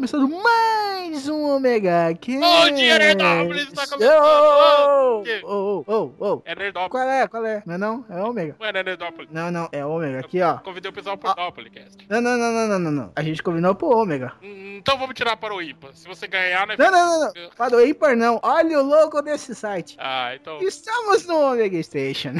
Mais um Omega Cast. Bom dia, Nerdópolis, tá começando. Ô, ô, ô, ô. É Nerdópolis. Qual é? Qual é? Não é não? É Ômega. Não é Nerdópolis. Não, não, é Ômega. Aqui, ó. Convidei o pessoal pro Ah. Nerdópolis. Não, não, não, não, não, não, não. A gente combinou pro Ômega. Hum, Então vamos tirar para o IPA. Se você ganhar, né? Não, não, não, não. Para o ímpar, não. Olha o logo desse site. Ah, então. Estamos no Omega Station.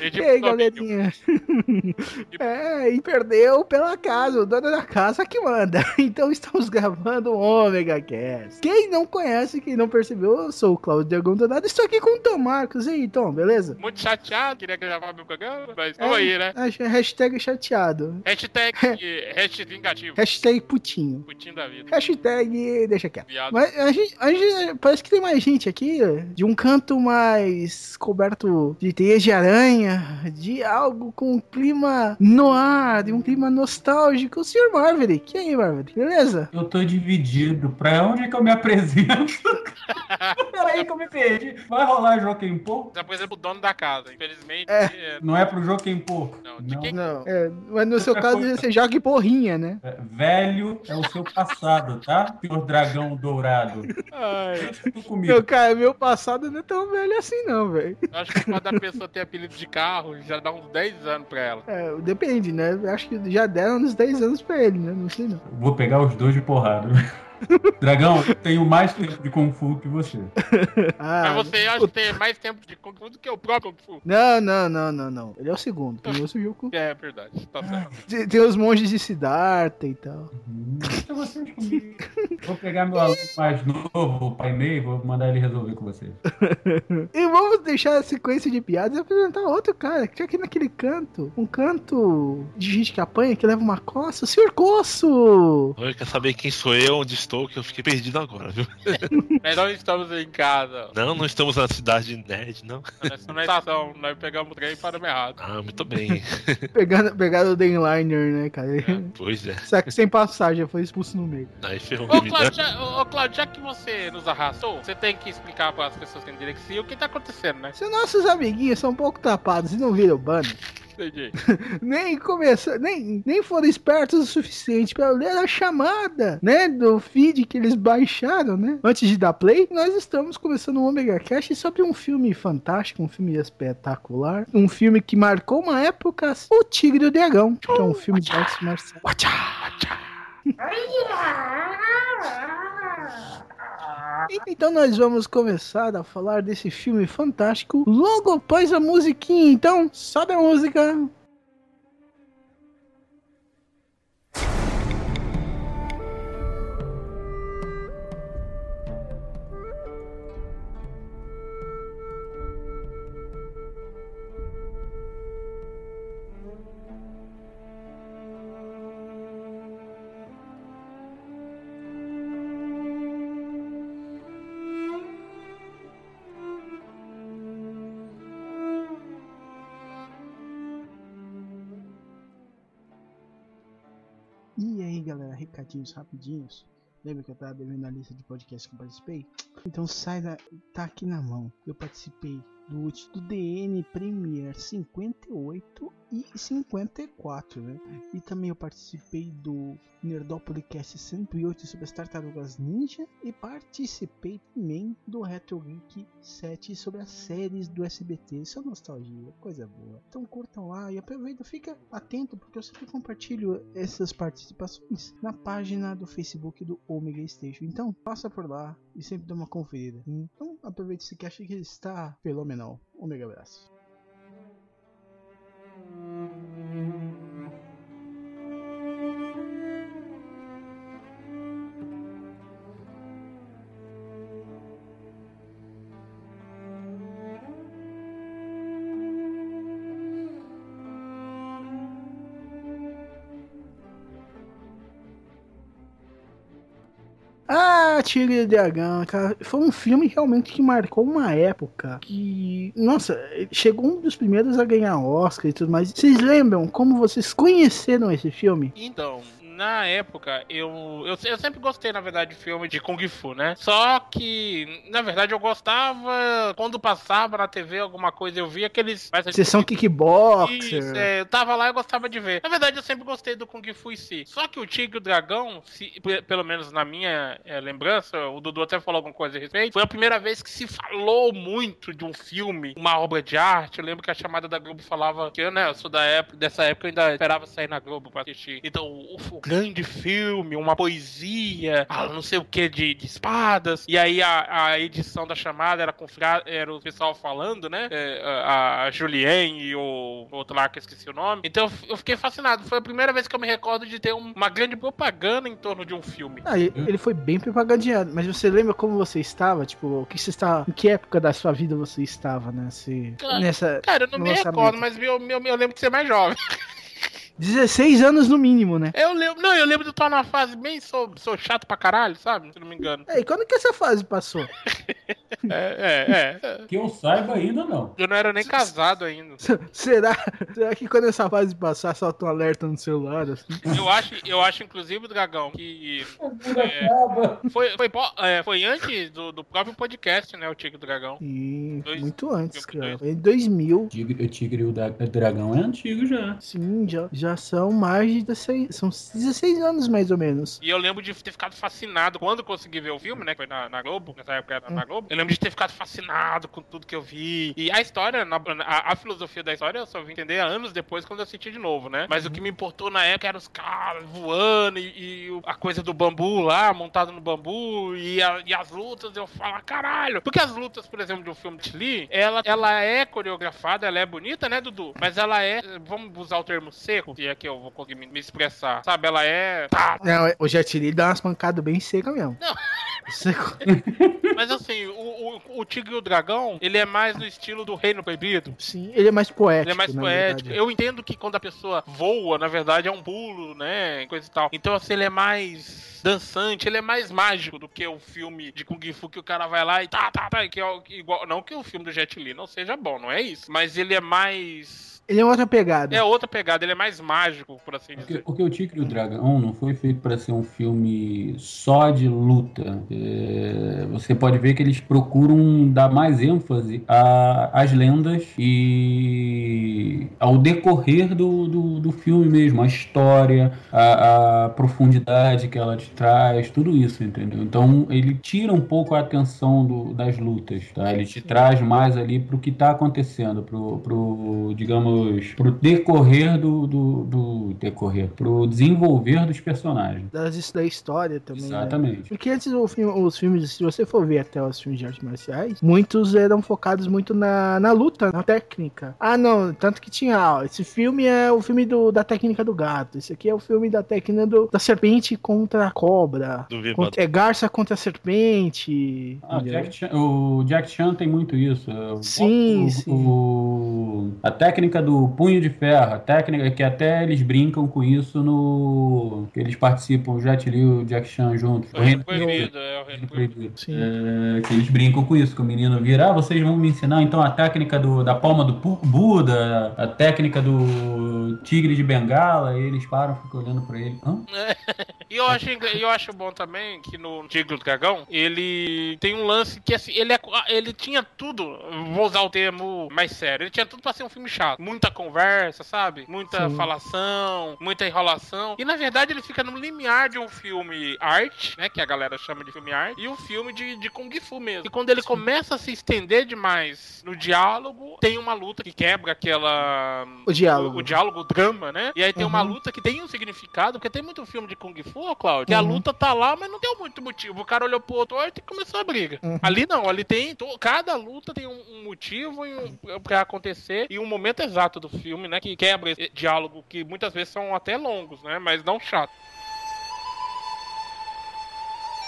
E aí, galerinha? É, e perdeu pela casa, o dono da casa que manda. Então estamos gravando o Omega Cast. Quem não conhece, quem não percebeu, eu sou o Claudio Diagão Donado. Estou aqui com o Tom Marcos. E aí, Tom, beleza? Muito chateado, queria gravar meu programa, mas É. aí, né? Acho- Hashtag chateado. Hashtag, hashtag vingativo. Hashtag putinho. Putinho da vida. Hashtag deixa quieto. Viado. Mas a gente, a gente- parece que tem mais gente aqui, de um canto mais coberto de teias de aranha, de algo com um clima noir, de um clima nostálgico. O Sr. Marverick. E aí, Marverick? Beleza? Eu tô dividido. Pra onde é que eu me apresento? Peraí que eu me perdi. Vai rolar Joaquim Pô? Já por exemplo, o dono da casa. Infelizmente. É. é, Não é pro Joaquim Pô. Não, de quem- Não, é, mas no seu caso você joga em porrinha, né? É, Velho é o seu passado, tá? Senhor dragão dourado. Ai, comigo. Meu, cara, meu passado não é tão velho assim, não, velho. eu acho que quando a pessoa tem apelido de carro, já dá uns 10 anos pra ela. É, depende, né? Acho que já deram uns 10 anos pra ele, né? Não sei não. Vou pegar os dois de porrada. Dragão, eu tenho mais tempo de Kung Fu que você. Ah, Mas você acha que tem mais tempo de Kung Fu do que o próprio Kung Fu. Não, não, não, não, não. Ele é o segundo. Tem o Sujuku. É verdade, tá certo. Tem, tem os monges de Siddhartha e tal. Hum, Então vocês comigo. Vou pegar meu aluno mais novo, o pai Ney, vou mandar ele resolver com vocês. E vamos deixar a sequência de piadas e apresentar outro cara que tinha aqui naquele canto. Um canto de gente que apanha, que leva uma coça. O Sr. Coço! Oi, quer saber quem sou eu, onde estou, que eu fiquei perdido agora, viu? Mas não estamos em casa. Não, não estamos na cidade nerd, não. Nós estamos na estação. Nós pegamos o trem e paramos errado. Ah, muito bem. Pegando, pegaram o Dainliner, né, cara? pois é. Só que sem passagem, foi expulso no meio. Aí ferrou Ô, me Claudio, já, ô, Claudio, já que você nos arrastou, você tem que explicar para as pessoas que têm direção o que tá acontecendo, né? Se nossos amiguinhos são um pouco tapados e não viram banner, Entendi. nem começou, nem, nem foram espertos o suficiente para ler a chamada, né, do feed que eles baixaram, né, antes de dar play, nós estamos começando um Omega Cast sobre um filme fantástico, um filme espetacular, um filme que marcou uma época, O Tigre e o Dragão, que é um filme de artes marciais. Então nós vamos começar a falar desse filme fantástico logo após a musiquinha. Então, sobe a música. Recadinhos rapidinhos. Lembra que eu tava devendo a lista de podcasts que eu participei? Então sai da. tá aqui na mão. Eu participei do DN Premier 58 e 54, né? E também eu participei do Nerdopodcast 108 sobre as tartarugas ninja e participei também do Retro Geek 7 sobre as séries do SBT. Isso é nostalgia, coisa boa. Então curtam lá e aproveita, fica atento porque eu sempre compartilho essas participações na página do Facebook do Omega Station. Então passa por lá e sempre dá uma conferida. Então aproveite esse cast que está fenomenal. Omega abraço. Ah, Tigre e Dragão, cara, foi um filme realmente que marcou uma época que, nossa, chegou um dos primeiros a ganhar Oscar e tudo mais. Vocês lembram como vocês conheceram esse filme? Então, na época, eu, eu, eu sempre gostei, na verdade, de filme de Kung Fu, né? Só que, na verdade, eu gostava quando passava na TV alguma coisa, eu via aqueles. Sessão Kickboxer. Isso, é, eu tava lá e gostava de ver. Na verdade, eu sempre gostei do Kung Fu em si. Só que o Tigre e o Dragão, se- pe- pelo menos na minha é, lembrança, o Dudu até falou alguma coisa a respeito, foi a primeira vez que se falou muito de um filme, uma obra de arte. Eu lembro que a chamada da Globo falava que eu, né, eu sou da época, dessa época eu ainda esperava sair na Globo pra assistir. Então, o, o grande filme, uma poesia, ah, não sei o que de, de espadas. E aí a, a edição da chamada era com era o pessoal falando, né? É, a, a Julienne e o outro lá que eu esqueci o nome. Então eu fiquei fascinado. Foi a primeira vez que eu me recordo de ter um- uma grande propaganda em torno de um filme. Ah, ele ele foi bem propagandeado, mas você lembra como você estava? Tipo, o que você estava. Em que época da sua vida você estava nesse, Cara, nessa. Cara, eu não me recordo, mas eu, eu, eu lembro de ser mais jovem. 16 anos no mínimo, né? Eu lembro, não, eu lembro de estar numa fase bem sou, sou chato pra caralho, sabe? Se não me engano. É, e quando que essa fase passou? É, é, é. Que eu saiba ainda não. Eu não era nem casado ainda. Será, será que quando essa fase passar, solta um alerta no celular? Assim? Eu acho, eu acho inclusive, Dragão, que É. foi, foi, é, foi antes do, do próprio podcast, né? O Tigre e o Dragão. E Dois- muito antes, dois- cara. Foi em 2000. Tigre, o Tigre e o Dragão é antigo já. Sim, já, já são mais de 16, são 16 anos mais ou menos. E eu lembro de ter ficado fascinado quando consegui ver o filme, né? Que foi na, na Globo, nessa época era Hum. na Globo. Eu lembro de ter ficado fascinado com tudo que eu vi. E a história, a, a filosofia da história, eu só vim entender anos depois quando eu assisti de novo, né? Mas o que me importou na época eram os caras voando e, e a coisa do bambu lá, montado no bambu, e, a- e as lutas, eu falo, "Ah, caralho. Porque as lutas, por exemplo, de um filme de Lee, ela, ela é coreografada, ela é bonita, né, Dudu? Mas ela é, vamos usar o termo seco, que é que eu vou conseguir me, expressar, sabe? Ela é. Não, o Jet Li dá umas pancadas bem secas mesmo. Não. Seco. Mas assim, o, o, o Tigre e o Dragão, ele é mais no estilo do Reino Proibido. Sim, ele é mais poético. Ele é mais poético. verdade. Eu entendo que quando a pessoa voa, na verdade, é um pulo, né? Coisa e tal. Então, assim, ele é mais dançante, ele é mais mágico do que o filme de Kung Fu que o cara vai lá e tá, tá, tá. Que é igual, não que o filme do Jet Li não seja bom, não é isso. Mas ele é mais. Ele é outra pegada. É outra pegada, ele é mais mágico, por assim Porque, dizer. porque o Tigre e o Dragão não foi feito para ser um filme só de luta. É, você pode ver que eles procuram dar mais ênfase a- às lendas e ao decorrer do, do, do filme mesmo, a história, a, a profundidade que ela te traz, tudo isso, entendeu? Então ele tira um pouco a atenção do- das lutas, tá? Ele te traz mais ali pro que tá acontecendo, pro, pro digamos, pro decorrer do, do, do decorrer, pro desenvolver dos personagens. Das, da história também. né? Exatamente. Porque antes o filme- os filmes, se você for ver até os filmes de artes marciais, muitos eram focados muito na, na luta, na técnica. Ah, não, tanto que tinha, ó, esse filme é o filme do, da técnica do gato, esse aqui é o filme da técnica do, da serpente contra a cobra, contra- é garça contra a serpente. Ah? Jack Chan, o Jack Chan tem muito isso. Sim, o- sim. o- a técnica do punho de ferro, a técnica que até eles brincam com isso no. que eles participam, o Jet Li e o Jack Chan juntos. O Reino Proibido, é o Reino Proibido. Proibido. Sim. É, que eles brincam com isso, que o menino vira, ah, vocês vão me ensinar então a técnica do, da palma do Buda, a técnica do tigre de bengala, e eles param, ficam olhando pra ele. Hã? E eu acho, eu acho bom também que no Tigre do Dragão, ele tem um lance que assim, ele, é, ele tinha tudo, vou usar o termo mais sério, ele tinha tudo pra ser um filme chato. Muita conversa, sabe? Muita Sim. falação, muita enrolação. E na verdade ele fica no limiar de um filme arte, né? Que a galera chama de filme arte, e um filme de, de Kung Fu mesmo. E quando ele começa a se estender demais no diálogo, tem uma luta que quebra aquela. O diálogo. O, o diálogo, o drama, né? E aí tem uma Uhum. luta que tem um significado, porque tem muito filme de Kung Fu, Claudio, que a Uhum. luta tá lá, mas não deu muito motivo. O cara olhou pro outro e começou a briga. Uhum. Ali não, ali tem. Cada luta tem um, um motivo um, pra acontecer e um momento exato do filme, né? Que quebra esse diálogo que muitas vezes são até longos, né? Mas não chato.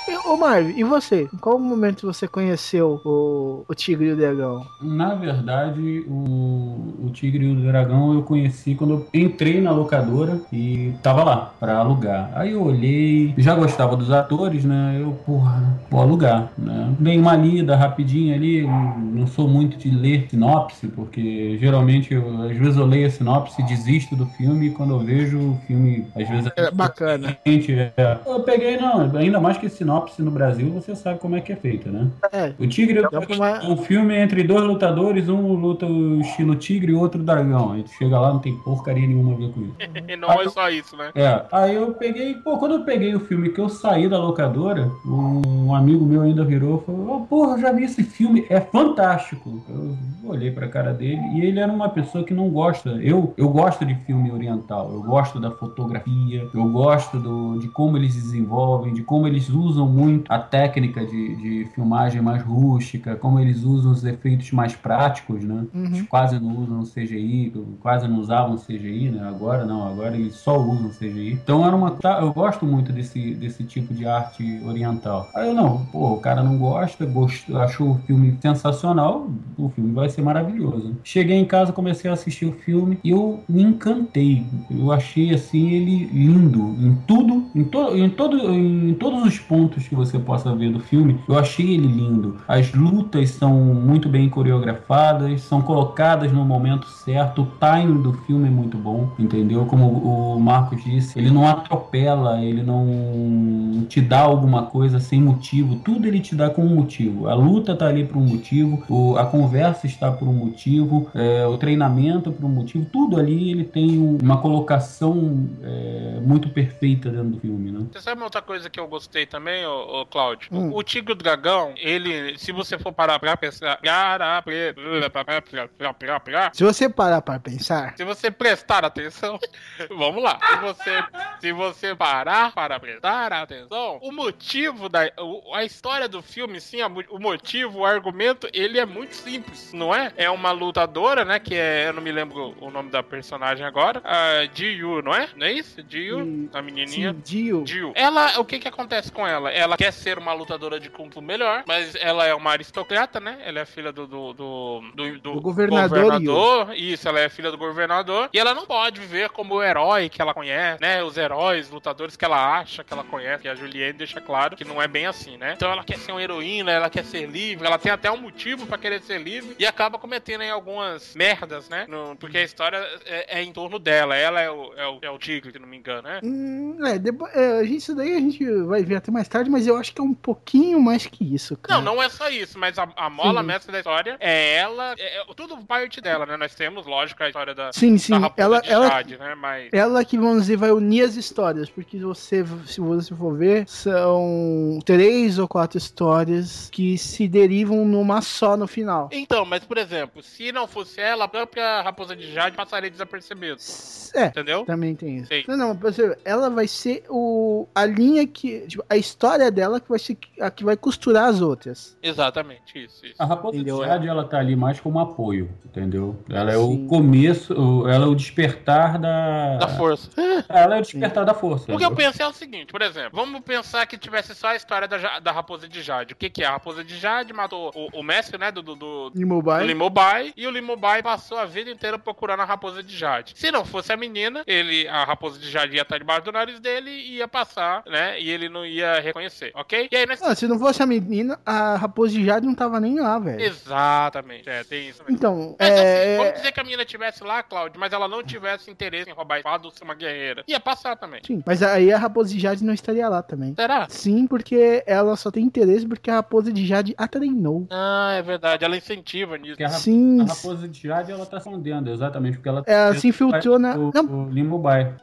E Ô Marvin, e você? Em qual momento você conheceu o, o Tigre e o Dragão? Na verdade, o, o Tigre e o Dragão eu conheci quando eu entrei na locadora e tava lá pra alugar. Aí eu olhei, já gostava dos atores, né? Eu, porra, vou alugar, né? Dei uma lida rapidinho ali, não sou muito de ler sinopse, porque geralmente, eu, às vezes eu leio a sinopse e desisto do filme e quando eu vejo o filme, às vezes É bacana. Gente, é. Eu peguei, não, ainda mais que sinopse no Brasil, você sabe como é que é feita, né? É. O Tigre Dá pra uma- é um filme entre dois lutadores, um luta o estilo tigre e outro dragão. Aí tu chega lá, não tem porcaria nenhuma a ver com isso. E não é só isso, né? É, aí eu peguei, pô, quando eu peguei o filme que eu saí da locadora, um amigo meu ainda virou e falou, oh, porra, eu já vi esse filme, é fantástico. Eu olhei pra cara dele e ele era uma pessoa que não gosta. Eu, eu gosto de filme oriental, eu gosto da fotografia, eu gosto do, de como eles desenvolvem, de como eles usam muito a técnica de, de filmagem mais rústica, como eles usam os efeitos mais práticos, né? Uhum. Eles quase não usam CGI, quase não usavam CGI, né? Agora não, agora eles só usam CGI. Então era uma. Eu gosto muito desse, desse tipo de arte oriental. Aí eu não, pô, o cara não gosta, gostou, achou o filme sensacional, o filme vai ser maravilhoso. Cheguei em casa, comecei a assistir o filme e eu me encantei. Eu achei assim ele lindo em tudo, em, to, em, todo, em todos os pontos que você possa ver do filme. Eu achei ele lindo. As lutas são muito bem coreografadas, são colocadas no momento certo. O timing do filme é muito bom, entendeu? Como o Marcos disse, ele não atropela, ele não te dá alguma coisa sem motivo. Tudo ele te dá com um motivo. A luta tá ali por um motivo, a conversa está por um motivo, é, o treinamento por um motivo. Tudo ali ele tem um- uma colocação é, muito perfeita dentro do filme, né? Você sabe uma outra coisa que eu gostei também, ô, ô Cláudio? Hum. O Tigre e o Dragão, ele, se você for parar pra pensar. Se você parar pra pensar, Se você prestar atenção, vamos lá. Se você, se você parar para prestar atenção, o motivo da o- a história do filme, sim, o motivo, o argumento, ele é muito simples, não é? É uma lutadora, né? Que é, eu não me lembro o nome da personagem agora, a Ji-Yu, não é? Não é isso? Ji-Yu, Hum, a menininha. sim, Dio. Jill. Ela, o que que acontece com ela? Ela quer ser uma lutadora de Kung Fu melhor, mas ela é uma aristocrata, né? Ela é filha do, do, do, do, do Do governador governador. Isso, ela é filha do governador. E ela não pode viver como o herói que ela conhece, né? Os heróis, lutadores que ela acha que ela conhece. E a Juliette deixa claro que não é bem assim, né? Então ela quer ser uma heroína, ela quer ser livre, ela tem até um motivo pra querer ser livre e acaba cometendo aí algumas merdas, né? No- porque a história é, é em torno dela. Ela é o, é, o, é o tigre, se não me engano, né? Hum, é, depois, é, a gente, isso daí a gente vai ver até mais tarde, mas eu acho que é um pouquinho mais que isso, cara. Não, não é só isso, mas a, a mola Sim. mestra da história é ela, é, é tudo parte dela, né? Nós temos, lógico, a história da, Sim, sim. da Ela, de ela, Jade, né? Mas ela que, vamos dizer, vai unir as histórias, porque você, se você for ver, são três ou quatro histórias que se derivam numa só no final. Então, mas por exemplo, se não fosse ela, a própria Raposa de Jade passaria desapercebido. É, Entendeu? também tem isso. Sim. Não, não, ela vai ser o, a linha que. Tipo, a história dela que vai ser a que vai costurar as outras. Exatamente, isso, isso. A Raposa Entendeu? de Jade, ela tá ali mais como apoio, entendeu? Ela é Sim. o começo, ela é o despertar da... Da força. Ela é o despertar da força. O que eu penso é o seguinte, por exemplo, vamos pensar que tivesse só a história da, da Raposa de Jade. O que, que é? A Raposa de Jade matou o, o mestre, né, do, do, do, Em o mobile. Limobai e o Limobai passou a vida inteira procurando a raposa de Jade. Se não fosse a menina, ele, a raposa de Jade ia estar debaixo do nariz dele e ia passar, né? E ele não ia reconhecer, ok? E aí. Ah, se não fosse a menina, a Raposa de Jade não tava nem lá, velho. Exatamente, é, tem isso mesmo. Então, Mas assim, é. vamos dizer que a menina tivesse lá, Cláudio, mas ela não tivesse interesse em roubar a espada ou ser uma guerreira. Ia passar também. Sim, mas aí a Raposa de Jade não estaria lá também. Será? Sim, porque ela só tem interesse porque a Raposa de Jade a treinou. Ah, é verdade, ela incentiva nisso. Porque a, Sim, a Raposa de Jade, ela tá escondendo, exatamente, porque ela... ela se infiltrou na. O, Não, o Limobai.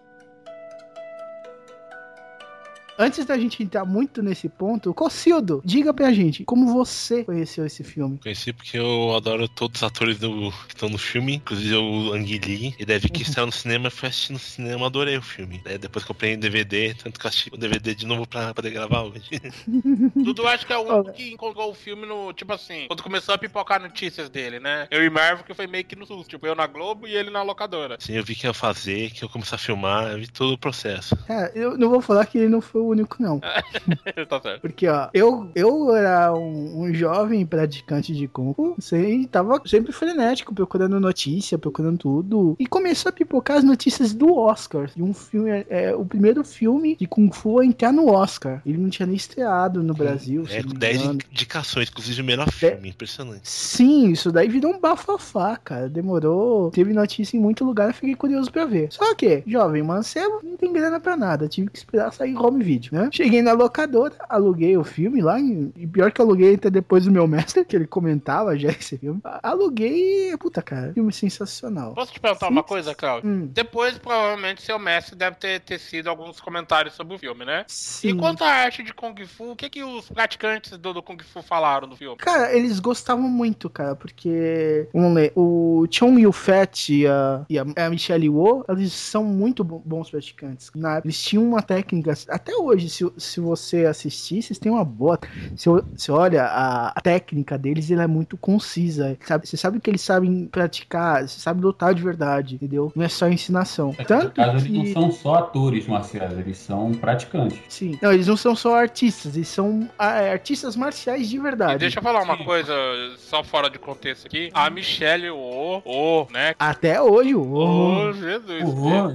Antes da gente entrar muito nesse ponto, Cocildo, diga pra gente como você conheceu esse filme. Conheci porque eu adoro todos os atores do, que estão no filme, inclusive o Ang Lee. E deve que saiu no cinema, eu fui assistir no cinema, adorei o filme. né? depois que eu peguei em DVD, tanto que eu assisti o DVD de novo pra poder gravar hoje. Dudu acho que é o único que encontrou o filme no, tipo assim, quando começou a pipocar notícias dele, né? Eu e Marvel que foi meio que no susto, tipo, eu na Globo e ele na locadora. Assim, eu vi que ia fazer, que eu comecei a filmar, eu vi todo o processo. É, eu não vou falar que ele não foi o único, não. tá certo. Porque, ó, eu, eu era um, um jovem praticante de Kung Fu, sei, tava sempre frenético, procurando notícia, procurando tudo. E começou a pipocar as notícias do Oscar. De um filme, é, é, o primeiro filme de Kung Fu a entrar no Oscar. Ele não tinha nem estreado no Brasil. se É, com me 10 engano. indicações, inclusive o melhor filme, impressionante. Sim, isso daí virou um bafafá, cara. Demorou. Teve notícia em muito lugar, eu fiquei curioso pra ver. Só que, jovem mancebo, não tem grana pra nada. Tive que esperar sair home video, né? Cheguei na locadora, aluguei o filme lá. E pior que aluguei até depois do meu mestre, que ele comentava já esse filme. Aluguei puta, cara, filme sensacional. Posso te perguntar Sim. uma coisa, Claudio? Hum, Depois, provavelmente, seu mestre deve ter tecido alguns comentários sobre o filme, né? sim. E quanto à arte de Kung Fu, o que, que os praticantes do, do Kung Fu falaram no filme? Cara, eles gostavam muito, cara, porque vamos ler, o Chong Yu Fat e a, e a, Michelle Wo, eles são muito bo- bons praticantes. Na, eles tinham uma técnica, até hoje, se, se você assistir, vocês têm uma boa. Se você olha, a, a técnica deles ela é muito concisa. Sabe, você sabe que eles sabem praticar, você sabe lutar de verdade, entendeu? Não é só ensinação. No Tanto caso, eles não que. são só atores marciais, eles são praticantes. Sim. Não, eles não são só artistas, eles são ah, artistas marciais de E verdade. deixa eu falar uma Sim. coisa, só fora de contexto aqui. A Michelle, o, o, né? Até hoje, o. Ô, Jesus.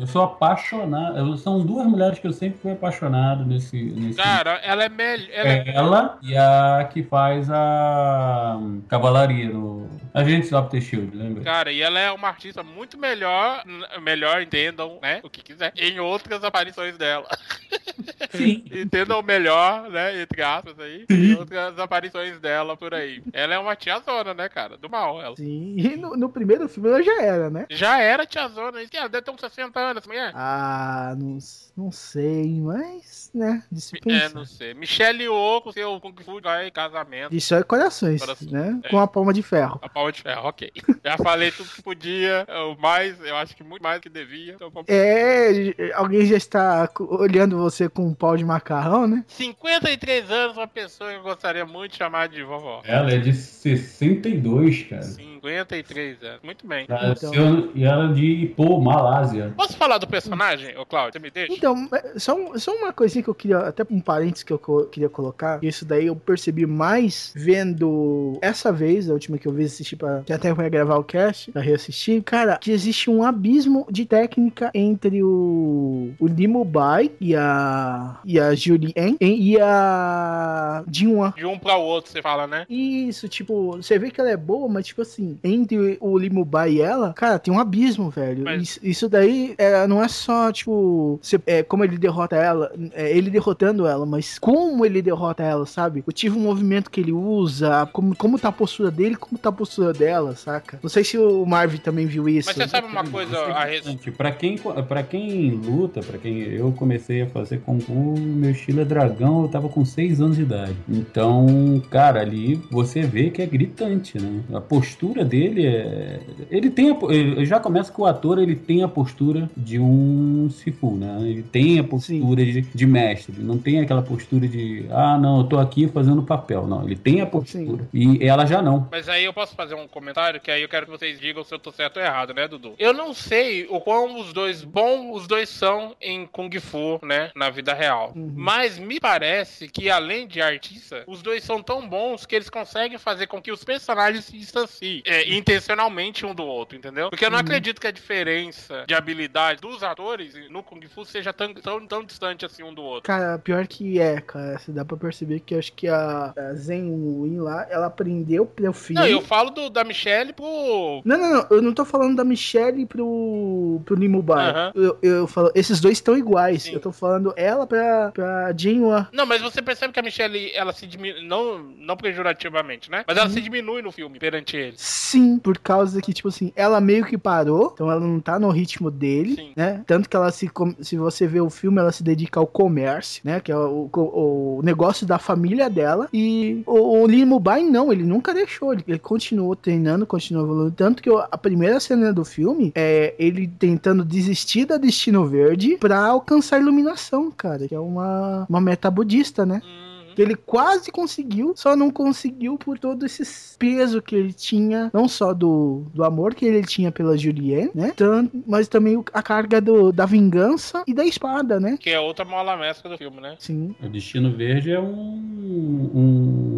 Eu sou apaixonado. São duas mulheres que eu sempre fui apaixonado nesse. nesse... Cara, ela é melhor. Ela é... ela e a que faz a cavalaria no Agentes of the Shield, lembra? Cara, e ela é uma artista muito melhor, melhor, entendam, né? O que quiser, em outras aparições dela. Sim. Entendam melhor, né? Entre aspas aí. Sim. Em outras aparições dela por aí. Ela é uma tiazona, né, cara? Do mal, ela. Sim, e no, no primeiro filme ela já era, né? Já era tiazona, isso que ela deve ter uns 60 anos, mulher. Ah, não, não sei, mas, né, se É, não sei. Michelle Yeoh com seu Kung Fu vai casamento. Isso é corações, Coração, né? é. Com a palma de ferro. A palma de ferro, ok. Já falei tudo que podia, o mais, eu acho que muito mais que devia. Então vamos... É, alguém já está olhando você com um pau de macarrão, né? 53 anos, uma pessoa que eu gostaria muito de chamar de vovó. Ela é de 62, cara. 53 anos. Muito bem. Ela Então. E ela é de Pô, Malásia. Posso falar do personagem, ô Claudio? Você me deixa? Então, é, só, um- só uma coisinha que eu queria, até um parênteses que eu co- queria colocar, isso daí eu percebi mais vendo essa vez, a última que eu vi assistir pra, que até vai gravar o cast, pra reassistir, cara, que existe um abismo de técnica entre o, o Limo Bai e a, e a Julie En e a Jinwan. De um pra outro, você fala, né? Isso, tipo, você vê que ela é boa, mas tipo assim, entre o Limubai e ela, cara, tem um abismo, velho. Mas- Isso, isso daí é, não é só, tipo, você- é, como ele derrota ela, é, ele derrotando ela, mas como ele derrota ela, sabe? O tipo de movimento que ele usa, como, como tá a postura dele, como tá a postura dela, saca? Não sei se o Marvin também viu isso. Mas você sabe uma coisa a respeito. Pra quem, pra quem luta, pra quem eu comecei a fazer Kung Fu, meu estilo é dragão, eu tava com 6 anos de idade. Então, cara, ali você vê que é gritante, né? A postura dele é. Ele tem. A... Eu já começa que o ator ele tem a postura de um Sifu, né? Ele tem a postura de, de mestre. Ele não tem aquela postura de. Ah, não, eu tô aqui fazendo papel. Não, ele tem a postura. E ela já não. Mas aí eu posso fazer um comentário que aí eu quero que vocês digam se eu tô certo ou errado, né, Dudu? Eu não sei o quão os dois bom os dois são em Kung Fu, né, na vida real. Uhum. Mas me parece que além de artista, os dois são tão bons que eles conseguem fazer com que os personagens se distanciem é, intencionalmente um do outro, entendeu? Porque eu não Uhum. acredito que a diferença de habilidade dos atores no Kung Fu seja tão, tão, tão distante assim um do outro. Cara, pior que é, cara. Você dá pra perceber que acho que a, a Zen Win lá, ela aprendeu pro filme. Não, eu falo do, da Michelle pro. Não, não, não. Eu não tô falando da Michelle pro, pro Limubai. Aham. Eu, eu falo, esses dois estão iguais. Sim. Eu tô falando ela pra, pra Jinhua. Não, mas você percebe que a Michelle, ela se diminui, não, não pejorativamente, né? Mas ela Uhum. se diminui no filme perante ele. Sim, por causa que, tipo assim, ela meio que parou, então ela não tá no ritmo dele, Sim. né? Tanto que ela se. Se você vê o filme, ela se dedica ao comércio, né? Que é o, o, o negócio da família dela. E o, o Limubai, não, ele nunca deixou. Ele, ele continuou treinando, continuou evoluindo. Tanto que a primeira cena do filme é ele tentando desistir da Destino Verde pra alcançar a iluminação, cara. Que é uma, uma meta budista, né? Uhum. Que ele quase conseguiu, só não conseguiu por todo esse peso que ele tinha, não só do, do amor que ele tinha pela Juliette, né? Tan- mas também a carga do, da vingança e da espada, né? Que é outra mola mestra do filme, né? Sim. O Destino Verde é um,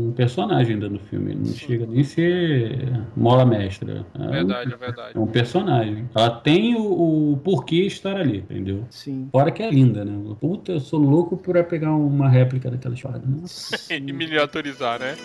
um personagem ainda no filme. Ele não chega nem a ser mola mestra. É um- Verdade, é verdade. É um personagem. Ela tem o, o porquê estar ali, entendeu? Sim. Fora que é linda, né? Puta, eu sou louco por pegar uma réplica daquela espada. Né? E miniaturizar, né?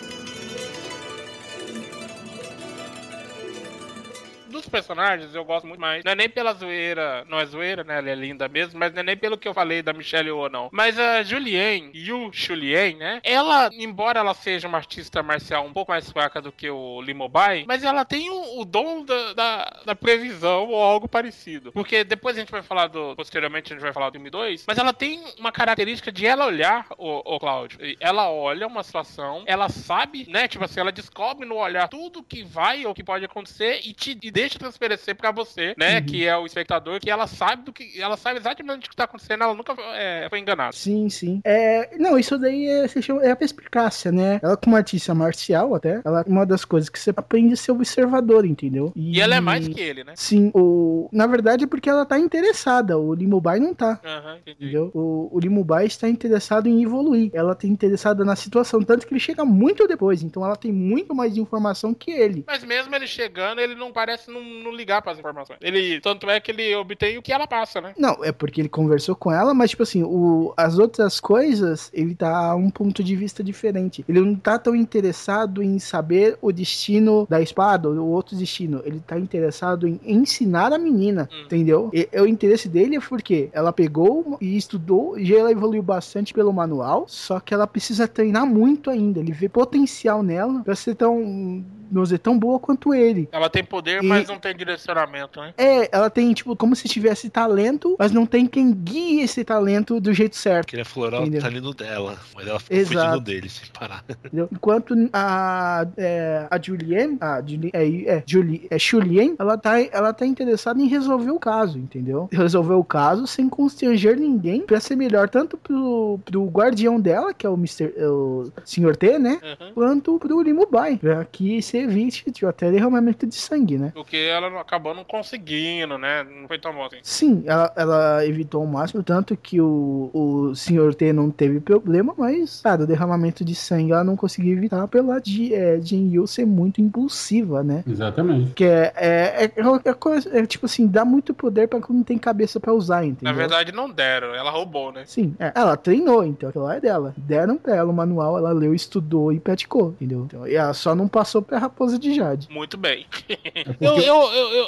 Dos personagens eu gosto muito mais. Não é nem pela zoeira. Não é zoeira, né? Ela é linda mesmo. Mas não é nem pelo que eu falei da Michelle ou não. Mas a Julienne, Yu Julien, né? Ela, embora ela seja uma artista marcial um pouco mais fraca do que o Limobai, mas ela tem o, o dom da, da, da previsão ou algo parecido. Porque depois a gente vai falar do. Posteriormente a gente vai falar do filme 2. Mas ela tem uma característica de ela olhar, o, o Cláudio. Ela olha uma situação, ela sabe, né? Tipo assim, ela descobre no olhar tudo que vai ou que pode acontecer e te e deixa transparecer pra você, né? Que é o espectador, que ela sabe do que. Ela sabe exatamente o que tá acontecendo, ela nunca é, foi enganada. Sim, sim. É, não, isso daí é, é a perspicácia, né? Ela, como artista marcial, até, ela uma das coisas que você aprende a ser observador, entendeu? E ela é mais que ele, né? Sim, o... na verdade é porque ela tá interessada, o Limubai não tá. Entendi. Entendeu? O, o Limubai está interessado em evoluir. Ela tá interessada na situação, tanto que ele chega muito depois, então ela tem muito mais informação que ele. Mas mesmo ele chegando, ele não parece não, não ligar pras informações. Ele, tanto é que ele obtém o que ela passa, né? Não, é porque ele conversou com ela, mas, tipo assim, o, as outras coisas, ele tá a um ponto de vista diferente. Ele não tá tão interessado em saber o destino da espada, ou o outro destino. Ele tá interessado em ensinar a menina, Hum. entendeu? E, e o interesse dele é porque ela pegou e estudou, e ela evoluiu bastante pelo manual, só que ela precisa treinar muito ainda. Ele vê potencial nela pra ser tão, não ser tão boa quanto ele. Ela tem poder, e... mas não tem direcionamento, né? É, ela tem, tipo, como se tivesse talento, mas não tem quem guie esse talento do jeito certo. Queria floral entendeu? tá lindo dela, mas ela ficou Exato. fugindo dele sem parar. Entendeu? Enquanto a, é, a Julien, a Julien, é, é, é Julien, ela tá, ela tá interessada em resolver o caso, entendeu? Resolver o caso sem constranger ninguém pra ser melhor tanto pro, pro guardião dela, que é o Mr. O Sr. T, né? Uhum. Quanto pro Limubai, pra que ser 20 de até derramamento de sangue, né? Porque ela acabou não conseguindo, né? Não foi tão bom assim. Sim, ela, ela evitou o máximo, tanto que o, o senhor T não teve problema, mas, cara, o derramamento de sangue ela não conseguiu evitar pela de, é, Yu ser muito impulsiva, né? Exatamente. Que é, é, é, é, é tipo assim, dá muito poder pra quem não tem cabeça pra usar, entendeu? Na verdade, não deram, ela roubou, né? Sim, ela treinou, então aquilo é dela. Deram pra ela o manual, ela leu, estudou e praticou, entendeu? Então, e ela só não passou pra raposa de Jade. Muito bem. É Eu, eu, eu, eu-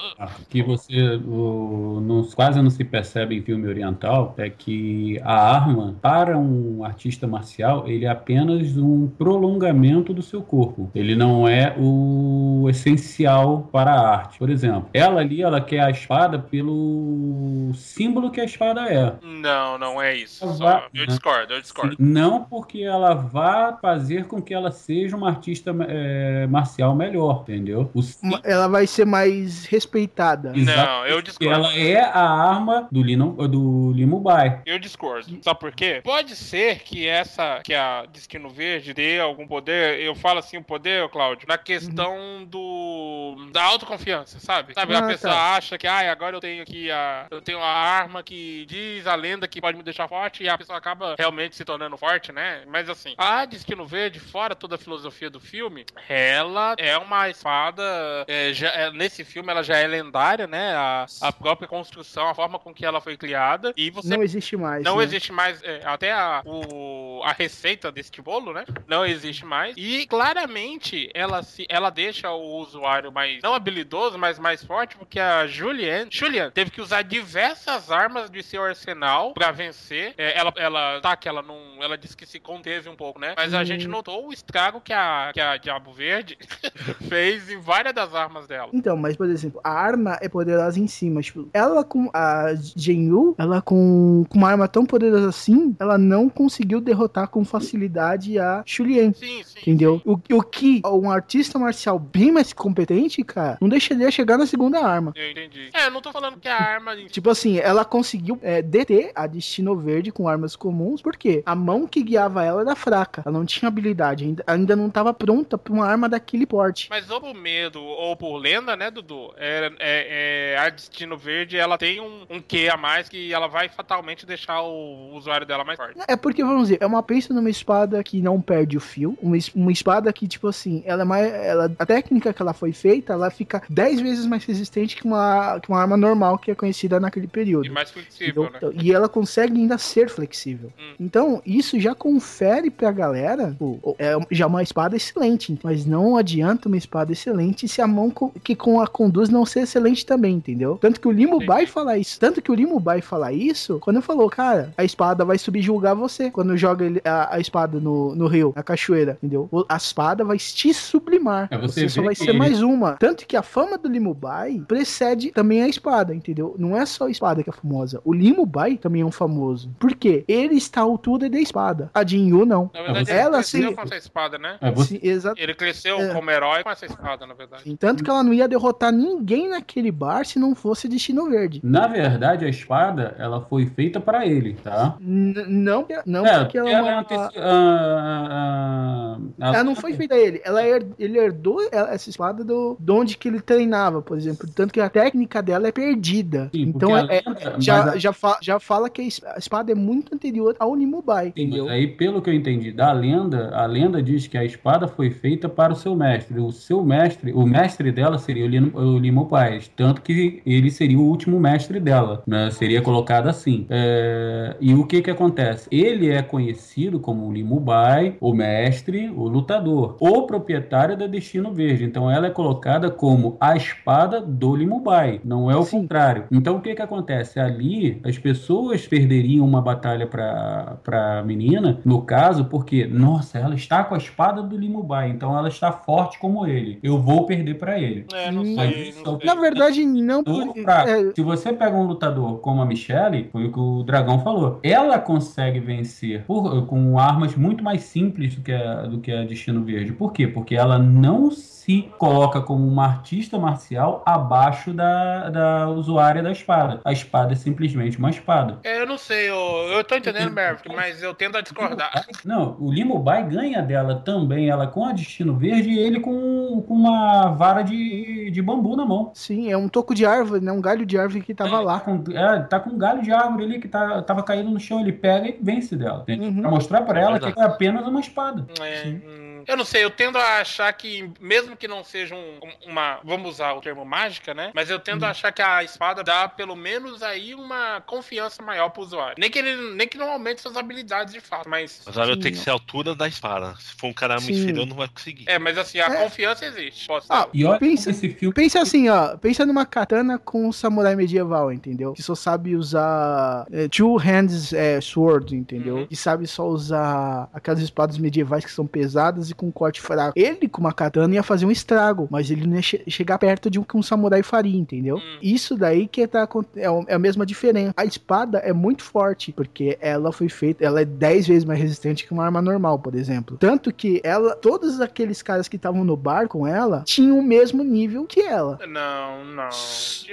que você o, não- quase não se percebe em filme oriental é que a arma, para um artista marcial, ele é apenas um prolongamento do seu corpo. Ele não é o essencial para a arte. Por exemplo, ela ali, ela quer a espada pelo símbolo que a espada é. Não, não é isso. Só- eu discordo, eu discordo. Não porque ela vá fazer com que ela seja uma artista é, marcial melhor, entendeu? O sí- Ma- Ela vai ser mais respeitada. Exato. Não, eu discordo. ela é a arma do, Lino, do Limubai. Eu discordo. Sabe por quê? Pode ser que essa, que a Destino Verde dê algum poder, eu falo assim, o poder, Cláudio, na questão do. da autoconfiança, sabe? Sabe, a Ah, pessoa tá. acha que, ai, agora eu tenho aqui a. Eu tenho a arma que diz a lenda que pode me deixar forte e a pessoa acaba realmente se tornando forte, né? Mas assim, a Destino Verde, fora toda a filosofia do filme, ela é uma espada. é, já- é, nesse filme ela já é lendária, né? A, a própria construção, a forma com que ela foi criada. E você Não existe mais. não né? existe mais, é, até a, o- a receita deste bolo, né? Não existe mais. E claramente ela se ela deixa o usuário mais, não habilidoso, mas mais forte, porque a Julian, Julian teve que usar diversas armas de seu arsenal pra vencer. É, ela, ela, tá, que ela não, ela disse que se conteve um pouco, né? Mas a Hum. gente notou o estrago que a, que a Diabo Verde, Fez em várias das armas dela. Então, mas por exemplo, a arma é poderosa em cima. Tipo, ela com a Jinyu, ela com, com uma arma tão poderosa assim, ela não conseguiu derrotar com facilidade a Shulien. Sim, sim. Entendeu? O, o que um artista marcial bem mais competente, cara, não deixaria chegar na segunda arma. Eu entendi. É, eu não tô falando que a arma. Tipo assim, ela conseguiu é, deter a Destino Verde com armas comuns, porque a mão que guiava ela era fraca. Ela não tinha habilidade, ainda, ainda não estava pronta pra uma arma daquele porte. Mas ou por medo ou por lenda, né, Dudu? É, é- é- a Destino Verde, ela tem um, um quê a mais que ela vai fatalmente deixar o usuário dela mais forte. É porque, vamos dizer, é uma pensa numa espada que não perde o fio, uma, uma espada que, tipo assim, ela é mais. Ela, a técnica que ela foi feita, ela fica 10 vezes mais resistente que uma, que uma arma normal que é conhecida naquele período. E mais flexível, né? Entendeu? E ela consegue ainda ser flexível. Hum. Então, isso já confere pra galera. pô, é já uma espada excelente. Mas não adianta uma espada excelente se a mão co- que com a conduz não ser excelente também, entendeu? Tanto que o Limo Entendi. Bai fala isso. Tanto que o Limo Bai fala isso quando falou, cara, a espada vai subjugar você. Quando joga ele- a, a espada no, no rio, na cachoeira, entendeu? A espada vai te sublimar. É, você você só vai que ser mais uma. Tanto que a fama do Limo Bai precede também a espada, entendeu? Não é só a espada que é famosa. O Limo Bai também é um famoso. Por quê? Ele está à altura da espada. A Jinyu não. Na verdade, você- ele Ela, cresceu sim. com essa espada, né? É, você, Sim. Ele cresceu É. como herói com essa espada, na verdade. Tanto que ela não ia derrotar ninguém naquele bar se não fosse Destino Verde. na verdade, a espada ela foi feita pra ele, tá? N- não, não É, porque ela, ela é teci- ah, ah, ah, ela não foi feita a ele. Ela her- ele herdou ela- essa espada do, de onde que ele treinava, por exemplo. Tanto que a técnica dela é perdida. Sim, então é- lenda- já, a- já, fa- já fala que a es- a espada é muito anterior ao Nimubai. Sim, Entendeu? aí, pelo que eu entendi da lenda, a lenda diz que a espada foi feita para o seu mestre. O seu mestre, o mestre dela seria o Limo, o Limo. Tanto que ele seria o último mestre dela, né? Seria colocado assim. É, E o que que acontece? Ele é conhecido como o Limo Bai, o mestre, o lutador, o proprietário da Destino Verde. Então ela é colocada como a espada do Limo Bai. Não é o Sim. contrário. Então o que que acontece? Ali as pessoas perderiam uma batalha para para menina, no caso, porque nossa, ela está com a espada do Limubai, então ela está forte como ele. Eu vou perder para ele. É, não sei, não sei. Na verdade, não Lutador por. é, Se você pega um lutador como a Michelle, foi o que o Dragão falou, ela consegue vencer por- com armas muito mais simples do que, a, do que a Destino Verde. Por quê? Porque ela não se coloca como uma artista marcial abaixo da, da usuária da espada. A espada é simplesmente uma espada. É, eu não sei, eu, eu tô entendendo, Maverick, mas eu tendo a discordar. Não, o Limubai ganha dela também, ela com a Destino Verde e ele com, com uma vara de, de bambu na mão. sim, é um toco de árvore, né? Um galho de árvore que tava Tá lá. com, é, tá com um galho de árvore ali que tá, tava caindo no chão, ele pega e vence dela. Uhum. Pra mostrar pra ela verdade. que é apenas uma espada. É, hum, eu não sei, eu tendo a achar que, mesmo que não seja um- uma. Vamos usar o termo mágica, né? Mas eu tendo a achar que a espada dá pelo menos aí uma confiança maior pro usuário. Nem que ele nem que não aumente suas habilidades de fato, mas. Mas ela Sim. tem que ser a altura da espada. Se for um cara Sim. inferior, não vai conseguir. É, mas assim, a É. confiança existe. Posso Ah, E olha Pensa- esse filme. Pensa assim, ó. Pensa numa katana com um samurai medieval, entendeu? Que só sabe usar é, two hands é, sword, entendeu? Uhum. Que sabe só usar aquelas espadas medievais que são pesadas e com corte fraco. Ele, com uma katana, ia fazer um estrago, mas ele não ia che- chegar perto de um que um samurai faria, entendeu? Hum. Isso daí que tá, é, é a mesma diferença. A espada é muito forte, porque ela foi feita, ela é 10 vezes mais resistente que uma arma normal, por exemplo. Tanto que ela, todos aqueles caras que estavam no bar com ela, tinham o mesmo nível que ela. Não, não.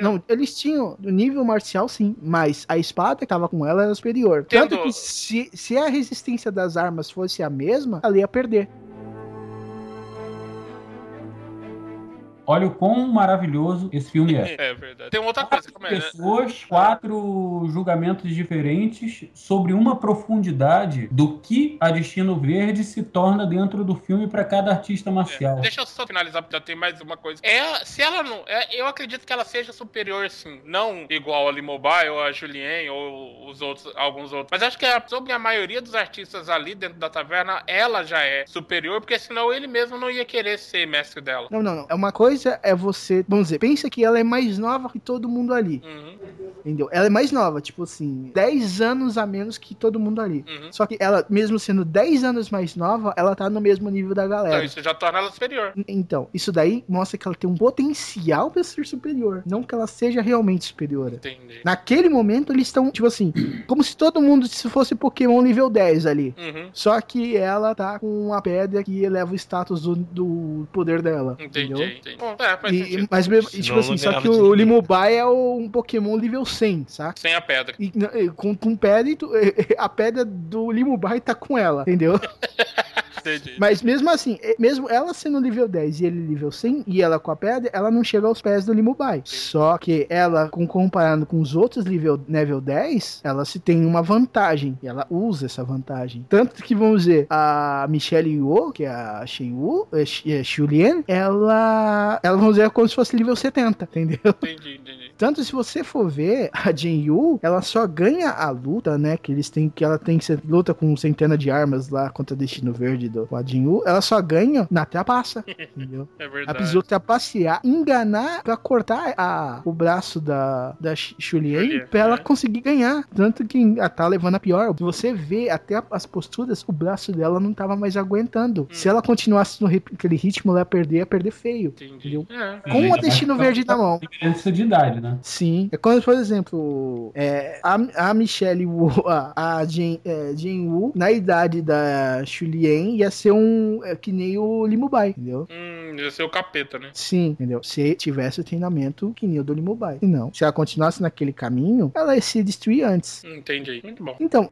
Não, eles tinham o nível marcial sim, mas a espada que tava com ela era superior. Tanto que se, se a resistência das armas fosse a mesma, ela ia perder. Olha o quão maravilhoso esse filme é. É verdade. Tem outra coisa Quatro também, né? pessoas, quatro julgamentos diferentes sobre uma profundidade do que a Destino Verde se torna dentro do filme para cada artista marcial. É, Deixa eu só finalizar, porque já tem mais uma coisa. É, se ela não. é, eu acredito que ela seja superior, sim. Não igual a Limobile ou a Julien ou os outros, alguns outros. Mas acho que a- sobre a maioria dos artistas ali dentro da taverna, ela já é superior, porque senão ele mesmo não ia querer ser mestre dela. Não, não, não. É uma coisa é você, vamos dizer, pensa que ela é mais nova que todo mundo ali. Uhum. Entendeu? Ela é mais nova, tipo assim, 10 anos a menos que todo mundo ali. Uhum. Só que ela, mesmo sendo 10 anos mais nova, ela tá no mesmo nível da Então galera. isso já torna ela superior. Então, isso daí mostra que ela tem um potencial pra ser superior, não que ela seja realmente superior. Entendi. Naquele momento, eles estão, tipo assim, como se todo mundo se fosse Pokémon nível 10 ali. Uhum. Só que ela tá com uma pedra que eleva o status do, do poder dela. Entendi, Entendeu? entendi. Bom, é, faz E, mas, Senão tipo assim, só que o, dinheiro. Limubai é o- um Pokémon nível 100, saca? Sem a pedra. E, com, com pedra, e tu- a pedra do Limubai tá com ela, entendeu? Entendi. Mas mesmo assim, mesmo ela sendo nível 10 e ele nível 100, e ela com a pedra, ela não chega aos pés do Limubai. Só que ela, com, comparando com os outros nível, nível 10, ela se tem uma vantagem. E ela usa essa vantagem. Tanto que, vamos dizer, a Michelle Yeoh, que é a Shenwu, é, Sh- é, Xiulien, ela, ela, vamos dizer, é como se fosse nível 70, entendeu? Entendi, entendi. Tanto se você for ver, a Jen Yu, ela só ganha a luta, né? Que eles têm que ela tem que ser, luta com centena de armas lá contra Destino Verde do com a Jen Yu, ela só ganha na trapaça, entendeu? É Ela verdade. precisou trapacear, enganar pra cortar a, o braço da, da Sh- Chulien Chulien, pra ela é. conseguir ganhar. Tanto que ela tá levando a pior. Se você vê até a- as posturas, o braço dela não tava mais aguentando. Se ela continuasse no aquele ritmo, ela ia perder, ia perder feio. Entendi. Entendeu? É. Com o Destino Verde na mão. Diferença de idade, né? Sim. É quando, por exemplo, é, a, a Michelle Wu, a, a Jen, é, Jen Wu, na idade da Chulien, ia ser um. é, que nem o Limubai, entendeu? Hum, ia ser o capeta, né? Sim, entendeu? Se tivesse o treinamento que nem o do Limubai. Se não, se ela continuasse naquele caminho, ela ia se destruir antes. Entendi. Muito bom. Então.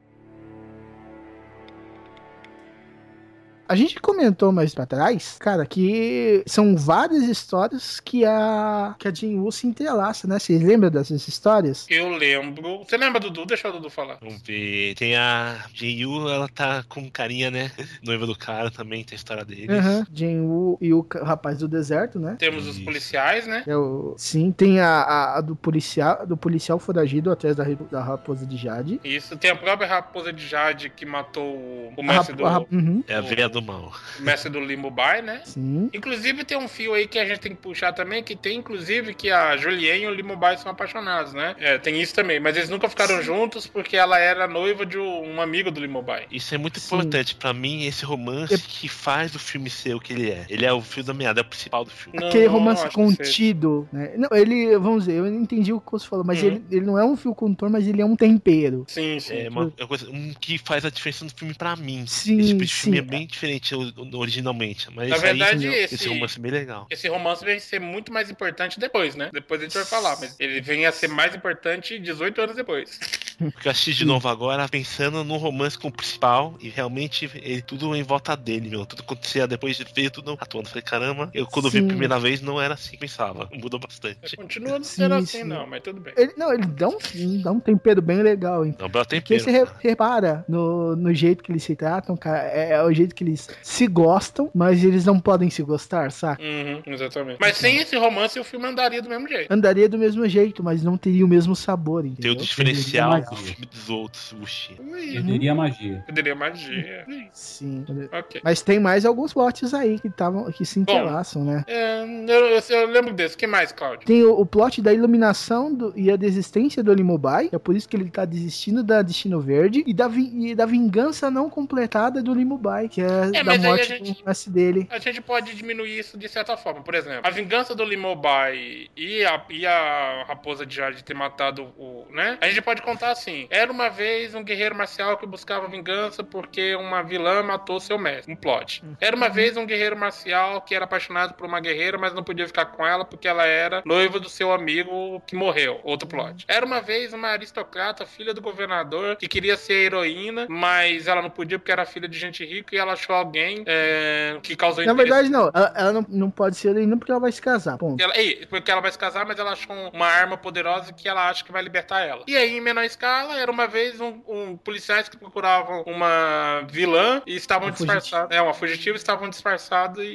A gente comentou mais pra trás, cara, que são várias histórias que a que a Jin Woo se entrelaça, né? Vocês lembram dessas histórias? Eu lembro. Você lembra do Dudu? Deixa o Dudu falar. Vamos ver. Tem a Jinyu, ela tá com carinha, né? Noiva do cara também, tem a história deles. Aham. Jin Woo e o rapaz do deserto, né? Temos os Isso. policiais, né? É o... Sim, tem a, a- a do policial, do policial foragido atrás da, da raposa de Jade. Isso. Tem a própria raposa de Jade que matou o, A mestre, rap- do, a rap- uhum, É a veia do mal. o mestre do Limubai, né? Sim. Inclusive tem um fio aí que a gente tem que puxar também, que tem inclusive que a Julien e o Limubai são apaixonados, né? É, tem isso também, mas eles nunca ficaram juntos porque ela era noiva de um amigo do Limubai. Isso é muito Sim. importante pra mim, esse romance É- que faz o filme ser o que ele é. Ele é o fio da meada, é o principal do filme. Não, Aquele romance contido, né? Não, ele, vamos dizer, eu entendi o que você falou, mas Uhum. ele, ele não é um fio condutor, mas ele é um tempero. Sim, sim. É uma, é uma coisa um que faz a diferença no filme pra mim. Sim, esse tipo de filme sim. é bem diferente o- originalmente. Mas Na esse aí, verdade, esse, esse- romance é bem legal. Esse romance vem ser muito mais importante depois, né? Depois a gente vai falar, mas ele vem a ser mais importante 18 anos depois. Porque eu assisti de novo agora, pensando no romance com o principal, e realmente ele, tudo em volta dele, meu. Tudo acontecia depois de ver tudo atuando. Falei, caramba, eu quando vi Sim. a primeira vez não era assim que pensava. Mudou bastante. Continua não Sim, sendo assim, sim. não, mas tudo bem. Ele, não, ele dá um, dá um tempero bem legal, então. Não, belo Porque tempero. você re- repara no, no jeito que eles se tratam, cara, é, é o jeito que eles se gostam, mas eles não podem se gostar, saca? Uhum, exatamente. Mas sem esse romance, o filme andaria do mesmo jeito. Andaria do mesmo jeito, mas não teria o mesmo sabor, Tem o entendeu? diferencial Perderia do filme dos outros, Uchi. Perderia magia. Poderia magia. Sim. Ok. Mas tem mais alguns plots aí que, tavam, que se entrelaçam, né? É, eu, eu- eu lembro desse. O que mais, Claudio? Tem o, o plot da iluminação do- e a desistência do Limubai. É por isso que ele tá desistindo da Destino Verde. E da, vi- e da vingança não completada do Limubai, que é, É, da mas aí a morte gente- do dele. A gente pode diminuir isso de certa forma. Por exemplo, a vingança do Limobai e a, e a raposa de Jade ter matado o. né? A gente pode contar assim: era uma vez um guerreiro marcial que buscava vingança porque uma vilã matou seu mestre. Um plot. Era uma vez um guerreiro marcial que era apaixonado por uma guerreira, mas não podia ficar com ela porque ela era noiva do seu amigo que morreu. Outro plot. Era uma vez uma aristocrata, filha do governador, que queria ser heroína, mas ela não podia porque era filha de gente rica e ela achou alguém é, que causou Na verdade, não. Ela, ela não, não pode ser heroína porque ela vai se casar. Ponto. ela, ei, porque ela vai se casar, mas ela achou um- uma arma poderosa que ela acha que vai libertar ela. E aí, em menor escala, era uma vez um, um policiais que procuravam uma vilã e estavam Uma disfarçados. É, uma fugitiva, estavam disfarçados e,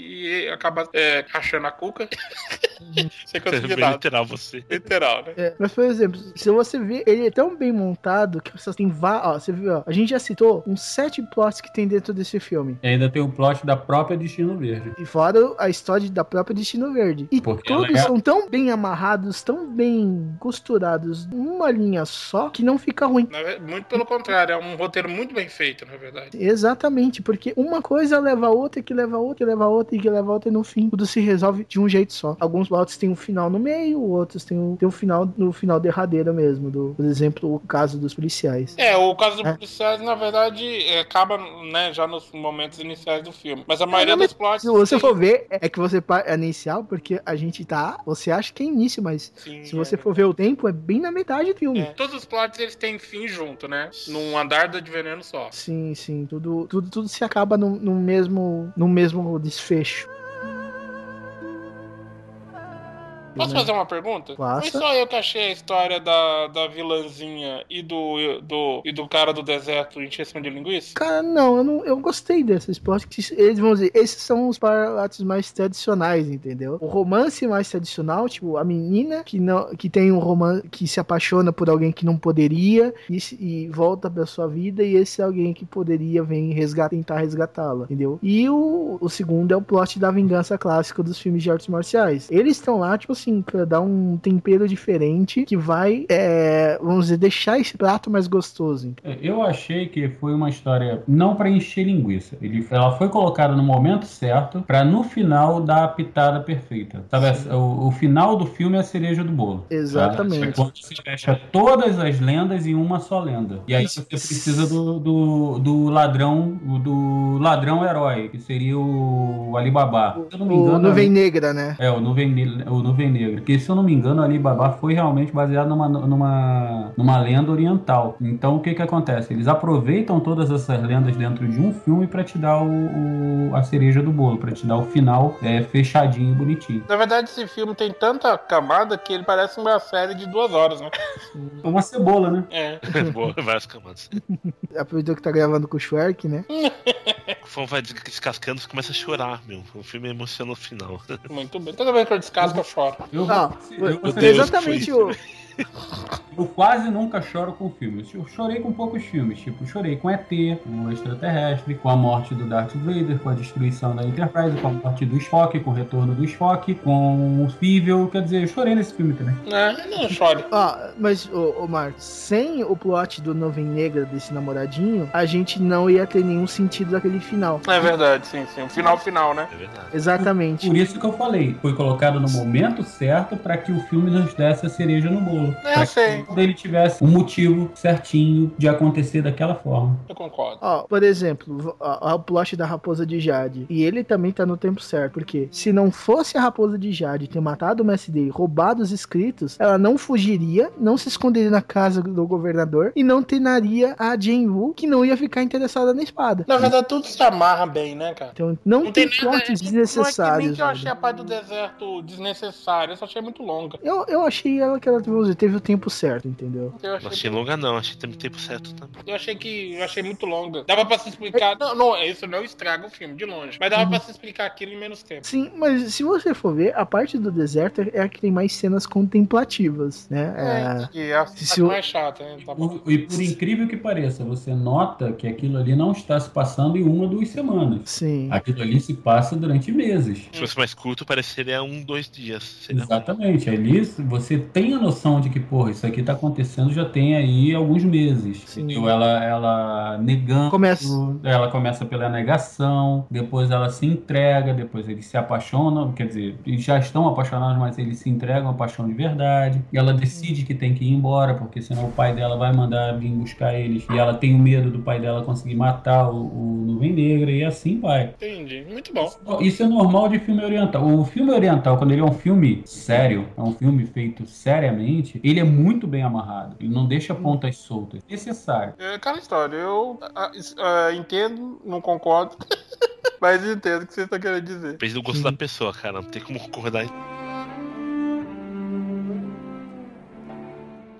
e acabaram é, rachando a cuca. Sem Foi conseguir nada. literal você. Literal, né? É, mas, por exemplo, se você vê, ele é tão bem montado que você tem vários. Ó, você viu, ó. A gente já citou uns sete plots que tem dentro desse filme. E ainda tem o plot da própria Destino Verde. E fora a história da própria Destino Verde. E Porque todos é- são tão bem amarrados, tão bem costurados numa linha só que não fica ruim. Muito pelo contrário, é um roteiro muito bem feito, na verdade. Exatamente, porque uma coisa leva a outra, que leva a outra, que leva a outra, e que leva a outra, e no fim tudo se resolve de um jeito só. Alguns plots têm um final no meio, outros têm um, tem um final no final derradeiro mesmo. Do, por exemplo, o caso dos policiais. É, o caso dos É. policiais, na verdade, é, acaba né, já nos momentos iniciais do filme. Mas a maioria mas dos plots. Se você for ver, é que você é inicial, porque a gente tá. Você acha que é início, mas Sim, se você é. for ver o tempo, é bem na metade do filme. É, Todos os plots eles têm fim junto, né? Num andar de veneno só. Sim, sim, tudo, tudo, tudo se acaba no, no mesmo, no mesmo desfecho. Posso Né? fazer uma pergunta? Faça. Foi só eu que achei a história da, da vilãzinha e do, do, e do cara do deserto encheção de linguiça? Cara, não, eu não, eu gostei desses plots. que Eles vão dizer, esses são os plots mais tradicionais, entendeu? O romance mais tradicional, tipo, a menina que não que tem um romance que se apaixona por alguém que não poderia e, e volta pra sua vida e esse alguém que poderia vem resgatar, tentar resgatá-la, entendeu? E o, o segundo é o plot da vingança clássico dos filmes de artes marciais. Eles estão lá, tipo assim, pra dar um tempero diferente que vai, é, vamos dizer, deixar esse prato mais gostoso. É, Eu achei que foi uma história não pra encher linguiça. Ele, ela foi colocada no momento certo pra no final dar a pitada perfeita. Sabe, o, o final do filme é a cereja do bolo. Exatamente. É quando se fecha todas as lendas em uma só lenda. E aí você precisa do, do, do ladrão, do ladrão herói, que seria o Alibaba. Se eu não me O engano, Nuvem Negra, né? É, o Nuvem, o Nuvem Negra. Porque, se eu não me engano, Alibaba foi realmente baseado numa, numa, numa lenda oriental. Então, o que que acontece? Eles aproveitam todas essas lendas dentro de um filme pra te dar o, o- a cereja do bolo, pra te dar o final é, fechadinho e bonitinho. Na verdade, esse filme tem tanta camada que ele parece uma série de duas horas, né? É uma cebola, né? É. Boa, várias camadas. Aproveitou que tá gravando com o Schwerk, né? O fã vai descascando e começa a chorar, meu. O filme emociona no final. Muito bem. Toda vez que eu descasco, eu choro. Eu, Ah, eu, Deus, exatamente o. eu quase nunca choro com filmes. Eu chorei com poucos filmes. Tipo, chorei com ET, com o Extraterrestre, com a morte do Darth Vader, com a destruição da Enterprise, com a morte do Spock, com o retorno do Spock, com o Fível. Quer dizer, eu chorei nesse filme também. É, não chore. Ah, mas, ô, ô Marcos, sem o plot do Nuvem Negra desse namoradinho, a gente não ia ter nenhum sentido daquele final. É verdade, sim, sim. O final, final, né? É verdade. Exatamente. Por isso que eu falei, foi colocado no momento certo para que o filme nos desse a cereja no bolo. É, Pra eu sei. que ele tivesse um motivo certinho de acontecer daquela forma. Eu concordo. Ó, por exemplo, ó, o plot da Raposa de Jade. E ele também tá no tempo certo. Porque se não fosse a Raposa de Jade ter matado o Mestre dele, roubado os escritos, ela não fugiria, não se esconderia na casa do governador e não treinaria a Jane Wu, que não ia ficar interessada na espada. Na verdade, tudo se amarra bem, né, cara? Então não, Não tem, tem nada. plots Não é que nem desnecessários. que eu achei a parte do deserto desnecessária, eu só achei muito longa. Eu, eu achei ela que ela dizer, teve o tempo certo, entendeu? Eu Não achei, achei longa, não. Achei que tem tempo certo também. eu achei que eu achei muito longa. Dava pra se explicar. Não, não, isso não estraga o filme, de longe. Mas dava pra se explicar aquilo em menos tempo. Sim, mas se você for ver, a parte do deserto é a que tem mais cenas contemplativas, né? É, que é a se parte o- mais chata, né? Tá bom. Por- E por incrível que pareça, você nota que aquilo ali não está se passando em uma, duas semanas. Sim. Aquilo ali se passa durante meses. Se fosse mais curto, pareceria um, dois dias. Exatamente. Ali você tem a noção de que, porra, isso aqui tá acontecendo já tem aí alguns meses. Sim. Ela, ela negando. Começa. Ela começa pela negação, depois ela se entrega, depois eles se apaixonam, quer dizer, já estão apaixonados, mas eles se entregam a paixão de verdade. E ela decide que tem que ir embora, porque senão o pai dela vai mandar vir buscar eles. E ela tem o medo do pai dela conseguir matar o, o Nuvem Negra, e assim vai. Entendi. Muito bom. Isso é normal de filme oriental. O filme oriental, quando ele é um filme sério, é um filme feito seriamente, ele é muito bem amarrado. Ele não deixa pontas soltas. Necessário. É aquela história. Eu ah, entendo, não concordo. Mas entendo o que você está querendo dizer. Depende do gosto da pessoa, cara. Não tem como concordar.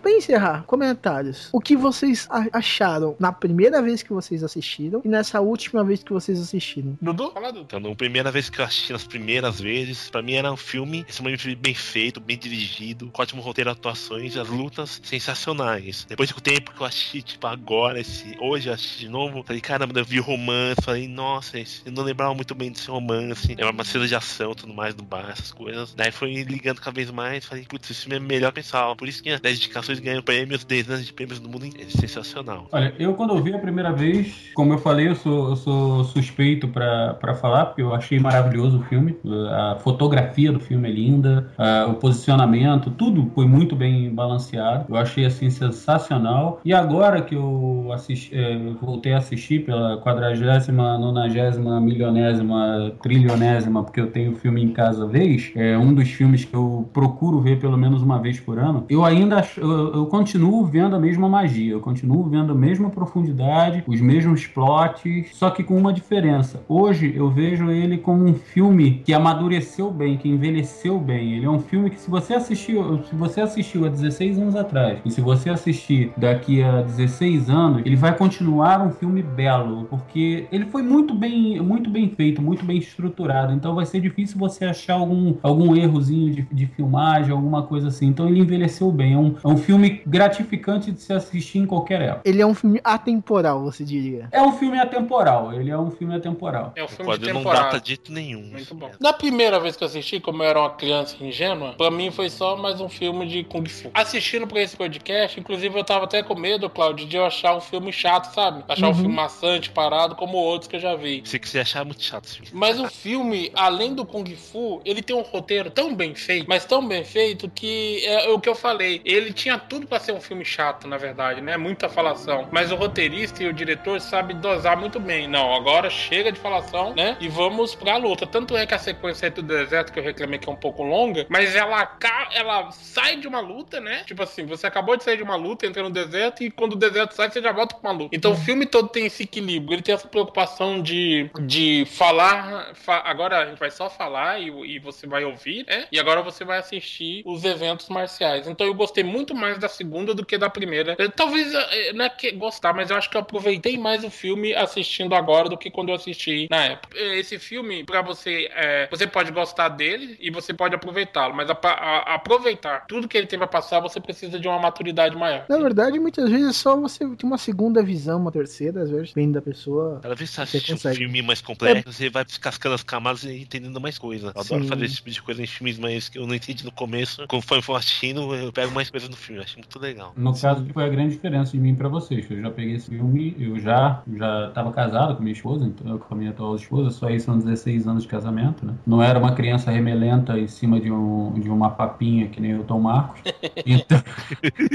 Pra encerrar, comentários. O que vocês acharam na primeira vez que vocês assistiram e nessa última vez que vocês assistiram? Dudu? Fala, Dudu. Então, na primeira vez que eu assisti, nas primeiras vezes, pra mim era um filme extremamente bem feito, bem dirigido, com ótimo roteiro, atuações, as lutas sensacionais. Depois com o tempo que eu assisti, tipo, agora, esse, hoje eu assisti de novo, falei, caramba, eu vi o romance, falei, nossa, esse- eu não lembrava muito bem desse romance, era uma cena de ação, tudo mais do bar, essas coisas. Daí foi ligando cada vez mais, falei, putz, esse filme é melhor que eu pensava. Por isso que as indicações ganham prêmios, dezenas de prêmios no mundo inteiro. É sensacional. Olha, eu quando eu vi a primeira vez, como eu falei, eu sou, eu sou suspeito pra falar, porque eu achei maravilhoso o filme. A fotografia do filme é linda, a- o posicionamento, tudo foi muito bem balanceado. Eu achei assim sensacional. E agora que eu assisti, eh, voltei a assistir pela quadragésima, nonagésima, milionésima, trilionésima, porque eu tenho o filme em casa vez, é um dos filmes que eu procuro ver pelo menos uma vez por ano. Eu ainda eu, continuo vendo a mesma magia, eu continuo vendo a mesma profundidade, os mesmos plots, só que com uma diferença. Hoje eu vejo ele como um filme que amadureceu bem, que envelheceu bem. Ele é um filme que se você assistiu, se você assistiu há 16 anos atrás, e se você assistir daqui a 16 anos, ele vai continuar um filme belo, porque ele foi muito bem, muito bem feito, muito bem estruturado. Então vai ser difícil você achar algum, algum errozinho de, de filmagem, alguma coisa assim. Então ele envelheceu bem. É um, é um filme gratificante de se assistir em qualquer época. Ele é um filme atemporal, você diria. É um filme atemporal. Ele é um filme atemporal. É um filme Pode de não data de jeito nenhum. Muito bom. Isso Na primeira vez que eu assisti, como eu era uma criança ingênua, pra mim foi só mais um filme de Kung Fu. Assistindo pra esse podcast, inclusive eu tava até com medo, Claudio, de eu achar um filme chato, sabe? Achar um filme maçante, parado, como outros que eu já vi. Se você achar muito chato esse filme. Mas o filme, além do Kung Fu, ele tem um roteiro tão bem feito, mas tão bem feito que é o que eu falei. Ele tinha tudo pra ser um filme chato, na verdade, né? Muita falação. Mas o roteirista e o diretor sabe dosar muito bem. Não, agora chega de falação, né? E vamos pra luta. Tanto é que a sequência do deserto que eu reclamei que é um pouco longa, mas ela ela sai de uma luta, né? Tipo assim, você acabou de sair de uma luta, entra no deserto e quando o deserto sai, você já volta pra uma luta. Então o filme todo tem esse equilíbrio. Ele tem essa preocupação de, de falar. fa- agora a gente vai só falar e, e você vai ouvir, né? E agora você vai assistir os eventos marciais. Então eu gostei muito mais da segunda do que da primeira. Eh, Talvez não é que gostar, mas eu acho que eu aproveitei mais o filme assistindo agora do que quando eu assisti na época. Esse filme, pra você, eh, você pode gostar dele e você pode aproveitá-lo, mas a- a- aproveitar tudo que ele tem pra passar, você precisa de uma maturidade maior. Na verdade, muitas vezes é só você ter uma segunda visão, uma terceira, às vezes, vem da pessoa. Cada vez que você Você assiste um filme mais complexo, você vai descascando as camadas e entendendo mais coisa. Eu adoro Sim. fazer esse tipo de coisa em filmes, mas que eu não entendi no começo. Conforme for assistindo, eu pego mais coisa no filme. Eu acho muito legal. No caso, que foi a grande diferença de mim pra vocês. que Eu já peguei esse filme, eu já já estava casado com minha esposa, então, com a minha atual esposa, só aí são 16 anos de casamento, né? Não era uma criança remelenta em cima de, um, de uma papinha que nem o Tom Marcos. Então,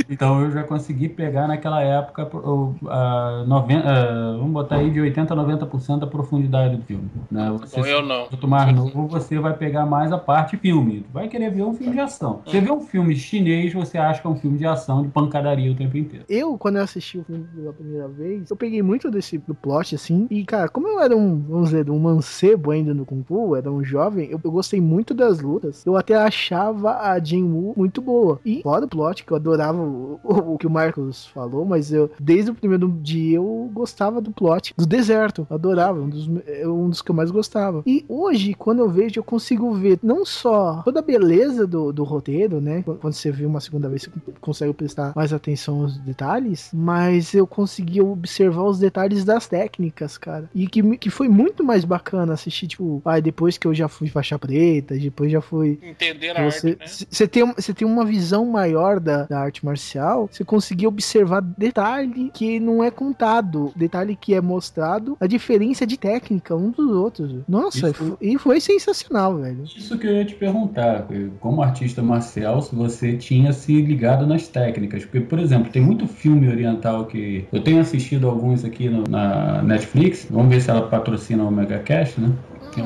então eu já consegui pegar naquela época o- a 90, a, vamos botar aí de 80 a 90% da profundidade do filme. Né? Você Bom, eu não. Quanto mais novo, você vai pegar mais a parte filme. Vai querer ver um filme de ação. Você vê um filme chinês, você acha que é um filme de ação, de pancadaria o tempo inteiro. Eu, quando eu assisti o filme pela primeira vez, eu peguei muito desse do plot, assim. E, cara, como eu era um, vamos dizer, um mancebo ainda no Kung Fu, era um jovem, eu, eu gostei muito das lutas. Eu até achava a Jin Woo muito boa. E fora o plot, que eu adorava o, o, o que o Marcos falou, mas eu, desde o primeiro dia, eu gostava do plot do deserto. Adorava, um dos, é um dos que eu mais gostava. E hoje, quando eu vejo, eu consigo ver não só toda a beleza do, do roteiro, né? Quando você vê uma segunda vez, você consegue prestar mais atenção aos detalhes, mas eu consegui observar os detalhes das técnicas, cara. E que, que foi muito mais bacana assistir, tipo, ah, depois que eu já fui faixa preta, depois já fui Entender a você, arte, né? você, tem, um- você tem uma visão maior da, da arte marcial, você conseguir observar detalhe que não é contado, detalhe que é mostrado, a diferença de técnica um dos outros. Nossa, e foi- e foi sensacional, velho. Isso que eu ia te perguntar, como artista marcial, se você tinha se ligado nas técnicas. Porque, por exemplo, tem muito filme oriental que. Eu tenho assistido alguns aqui no- na Netflix. Vamos ver se ela patrocina o Megacast, né? Que é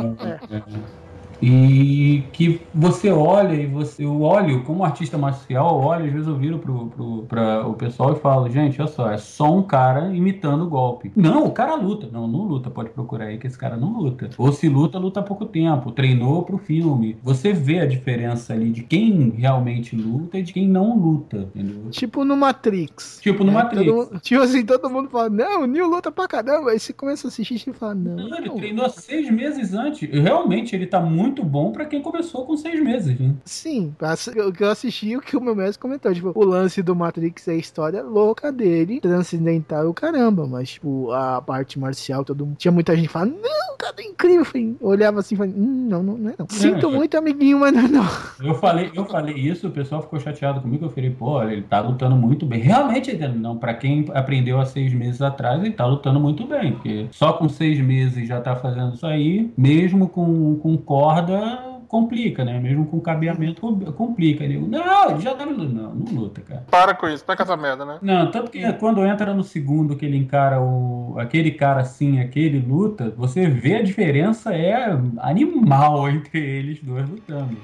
é- E que você olha e você, eu olho, como artista marcial, eu olho, às vezes eu viro pro, pro, pra, o pessoal e falo, gente, olha só, é só um cara imitando o golpe. Não, o cara luta. Não, não luta, pode procurar aí que esse cara não luta. Ou se luta, luta há pouco tempo, treinou pro filme. Você vê a diferença ali de quem realmente luta e de quem não luta, entendeu? Tipo no Matrix. Tipo no É, Matrix. todo tipo assim, todo mundo fala, não, o Neo luta pra caramba. Aí você começa a assistir e fala, não. Não, ele não. treinou seis meses antes. Realmente, ele tá muito bom pra quem começou com seis meses, né? Sim, o que eu assisti o que o meu mestre comentou. Tipo, o lance do Matrix é a história louca dele, transcendental o caramba. Mas, tipo, a parte marcial, todo mundo. Tinha muita gente falava, não, cara, é incrível. Eu falei, eu olhava assim e falei, hum, não, não, não é não. Sinto é. muito, amiguinho, mas não, é não. Eu falei, eu falei isso, o pessoal ficou chateado comigo. Eu falei, pô, ele tá lutando muito bem. Realmente, não, pra quem aprendeu há seis meses atrás, ele tá lutando muito bem. Porque só com seis meses já tá fazendo isso aí, mesmo com, com corda. Complica, né? Mesmo com cabeamento com- complica. Ele, não, ele já tá lutando. Não, não luta, cara. Para com isso, para com essa merda, né? Não, tanto que quando entra no segundo que ele encara o aquele cara assim, aquele luta, você vê a diferença é animal entre eles dois lutando.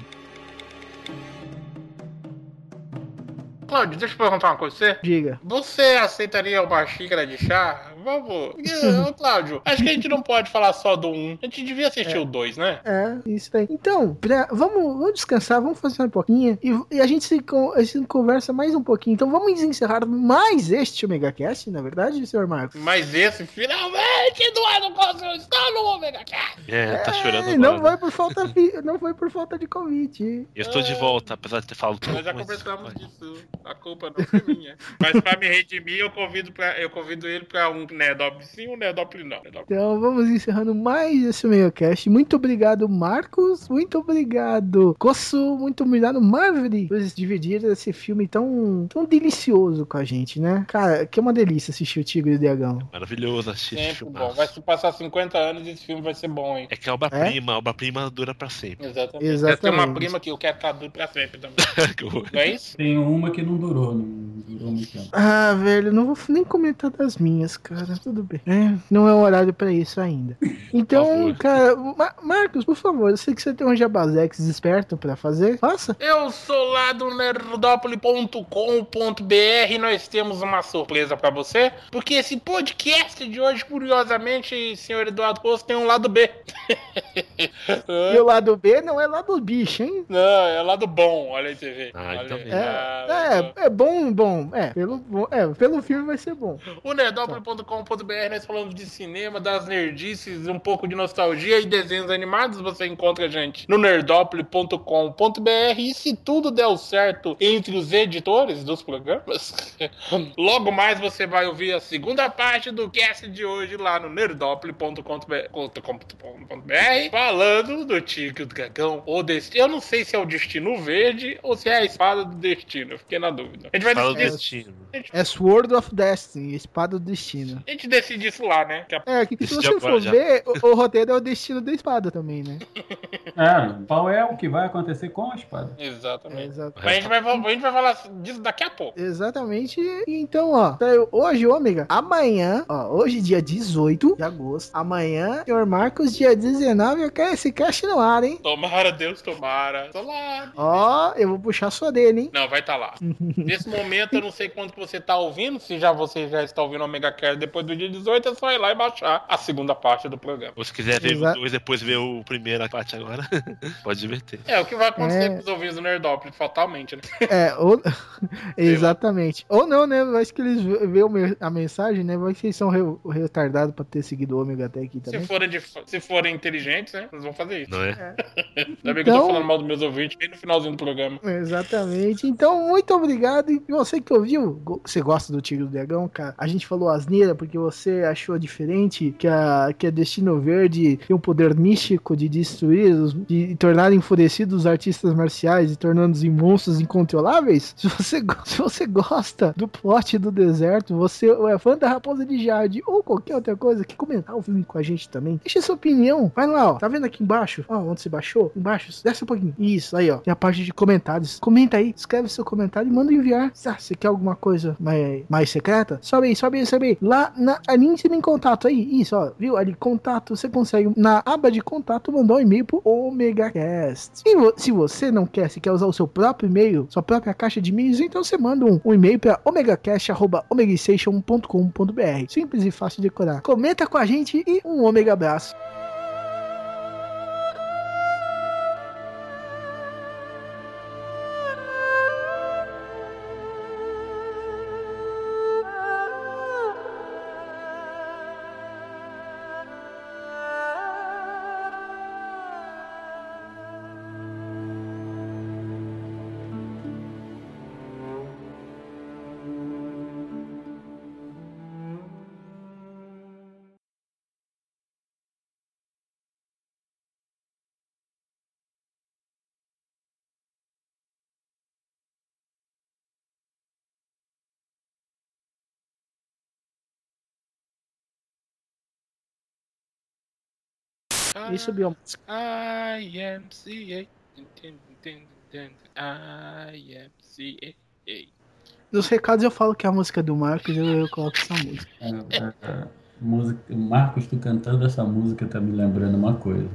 Cláudio, deixa eu perguntar uma coisa pra você. Diga. Você aceitaria uma xícara de chá? Vamos. Porque, ô, Cláudio, acho que a gente não pode falar só do 1. A gente devia assistir o 2, né? É, isso aí. Então, pra- vamos, vamos descansar, vamos fazer um pouquinho e, e a, gente se, con- a gente conversa mais um pouquinho. Então vamos encerrar mais este Omega Cast, na verdade, senhor Marcos? Mas esse, finalmente, não é no Cosmo, está no Omega Cast. É, tá chorando É, agora. não né? foi por falta não foi por falta de convite. Eu estou de volta, apesar de ter falado tudo. Nós já conversamos disso. A culpa não foi minha. Mas pra me redimir, eu convido, pra, eu convido ele pra um Nedop sim, um Nedop não. Nedop. Então vamos encerrando mais esse Omegacast. Muito obrigado, Marcos. Muito obrigado, Kosso. Muito obrigado, Marvel, por dividir esse filme tão, tão delicioso com a gente, né? Cara, que é uma delícia assistir o Tigre e o Dragão. Maravilhoso assistir esse Sempre filme. bom. Vai se passar 50 anos e esse filme vai ser bom, hein? É que é obra-prima, obra-prima dura pra sempre. Exatamente. Exatamente. Tem uma prima que eu quero estar duro pra sempre também. Não é isso? Tem uma que não durou, não durou muito tempo. Ah, velho, não vou nem comentar das minhas, cara. Tudo bem. É, não é o horário pra isso ainda. Então, cara, Ma- Marcos, por favor, eu sei que você tem um Jabazex esperto pra fazer. Faça. Eu sou lá do nerdopoli.com.br e nós temos uma surpresa pra você, porque esse podcast de hoje, curiosamente, senhor Eduardo Rosso, tem um lado B. E o lado B não é lado bicho, hein? Não, é lado bom, olha aí, TV. Ah, Olha então aí. É, é, é bom, bom. É, pelo, é, pelo filme vai ser bom. O nerdopoli.com.br nós falamos de cinema, das nerdices, um pouco de nostalgia e desenhos animados. Você encontra a gente no nerdopoli.com.br e se tudo der certo entre os editores dos programas, logo mais você vai ouvir a segunda parte do cast de hoje lá no nerdopoli.com.br falando do Tigre do Dragão ou Destino. Eu não sei se é o Destino Verde ou se é a espada do Destino. Eu fiquei na dúvida. A gente vai decidir destino. É Sword of Destiny, Espada do Destino. A gente decide isso lá, né? Que a- É, que se Esse você for já. ver, o, o roteiro é o destino da espada também, né? É, qual é o que vai acontecer com a espada? É, Exatamente. Mas a gente, vai, a gente vai falar disso daqui a pouco. Exatamente. Então, ó, saiu hoje, ômega, amanhã, ó, hoje dia 18 de agosto, amanhã, senhor Marcos, dia 19, eu quero esse cast no ar, hein? Tomara, Deus, tomara. Tô lá. Ó, eu vou puxar sua dele, hein? Não, vai estar lá. Nesse momento, eu não sei quanto que você tá ouvindo. Se já você já está ouvindo o Omega Care depois do dia 18, é só ir lá e baixar a segunda parte do programa. Ou se quiser ver Exato. o dois, depois ver o primeiro parte agora, pode divertir. É, o que vai acontecer É. com os ouvintes do Nerdópolis, fatalmente, né? É, ou... exatamente. Ou não, né? Vai que eles vê o me- a mensagem, né? Vai que eles são re- retardados pra ter seguido o ômega até aqui Se também. forem, de- se forem inteligentes, né? Eles vão fazer isso. Não é? Ainda bem que eu Então- tô falando mal dos meus ouvintes bem no finalzinho do programa. Exatamente. Então, muito obrigado. E você que ouviu, você gosta do Tigre do Dragão, cara? A gente falou asneira porque você achou diferente que a, que a Destino Verde tem um poder místico de destruir, de tornar enfurecidos os artistas marciais e tornando-os em monstros incontroláveis? Se você, se você gosta do plot do deserto, você é fã da Raposa de Jade ou qualquer outra coisa, que comentar o filme com a gente também, deixa sua opinião. Vai lá, ó. Tá vendo aqui embaixo? Ó, onde você baixou? Embaixo, desce um pouquinho. Isso, aí, ó. Tem a parte de comentários. Comenta aí, escreve seu comentário e manda enviar. Ah, Você quer alguma coisa mais, mais secreta? Sobe aí, sobe aí, sobe aí. Lá na, ali em contato aí. Isso, ó. Viu? Ali, contato. Você consegue, na aba de contato, mandar um e-mail pro OmegaCast. E vo- se você não quer, se quer usar o seu próprio e-mail, sua própria caixa de e-mails, então você manda um, um e-mail pra omegacast.omegastation.com.br. Simples e fácil de decorar. Comenta com a gente e um ômega abraço. Isso, Bioma. IMCA. IMCA. Nos recados eu falo que é a música do Marcos eu, eu coloco essa música. É, é, é, música, Marcos, tu cantando essa música tá me lembrando uma coisa.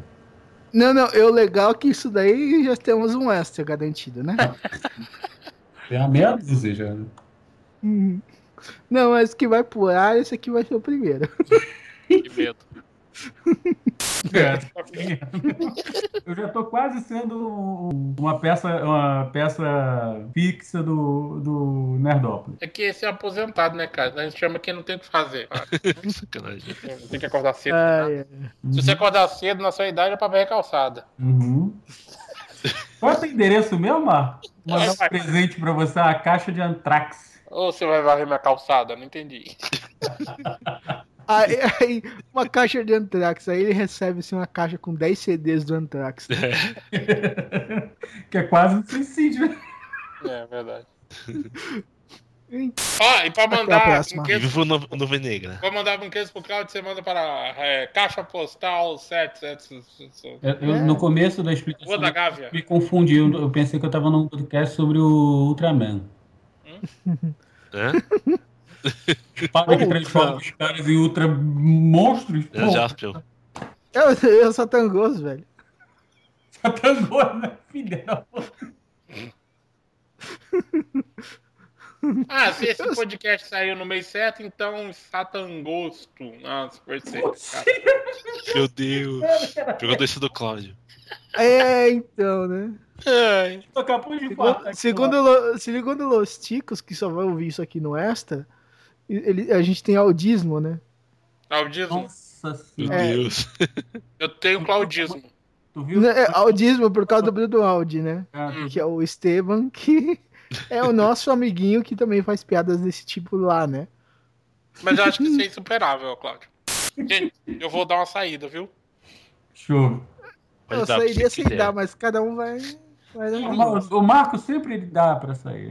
Não, não, eu legal que isso daí já temos um extra garantido, né? Tem uma meia dúzia já. né? Hum. Não, mas que vai pro ar, esse aqui vai ser o primeiro. Que medo. É, Eu já tô quase sendo um- uma peça, uma peça fixa do, do Nerdópolis. É que esse é aposentado, né, cara? A gente chama quem não tem o que fazer. Sacanagem. Tem que acordar cedo. Ah, é. Se você acordar cedo, na sua idade é pra ver calçada. Uhum. Qual é o teu endereço mesmo, Marco? Mandar um presente pra você, uma caixa de Antrax. Ou você vai varrer minha calçada? Não entendi. Aí, aí, uma caixa de Anthrax, aí ele recebe assim, uma caixa com 10 CDs do Anthrax. que é quase um suicídio. É verdade. Hein? Ó, e pra mandar brinquedos, Vivo no, no Venegra. pra mandar brinquedos pro Claudio, você manda para é, Caixa Postal 7, Eu- eu, É. No começo da Rua explicação, da Gávea. me confundi. Eu eu pensei que eu tava num podcast sobre o Ultraman. Hã? Para que Ultra. transforma os caras em ultra monstros. É Jaspion. Eu, eu sou tangoso, velho. Satangô, né? Puta. Ah, se esse podcast saiu no mês certo, então Satangosto. Nossa, cara. Meu Deus. Pergunta isso do Cláudio. É, então, né? Tu acabou de Segundo, falar. segundo, segundo Los Ticos, que só vai ouvir isso aqui no Extra, ele, a gente tem audismo, né? Claudismo. Nossa Meu senhora. É. Deus. Eu tenho Claudismo. Tu viu? É, audismo por causa do Bruno Audi, né? Ah, Hum. Que é o Esteban, que é o nosso amiguinho que também faz piadas desse tipo lá, né? Mas eu acho que isso é insuperável, Cláudio. Gente, eu vou dar uma saída, viu? Show. Eu sairia sem quiser. dar, mas cada um vai. vai dar O, o Marco sempre dá pra sair.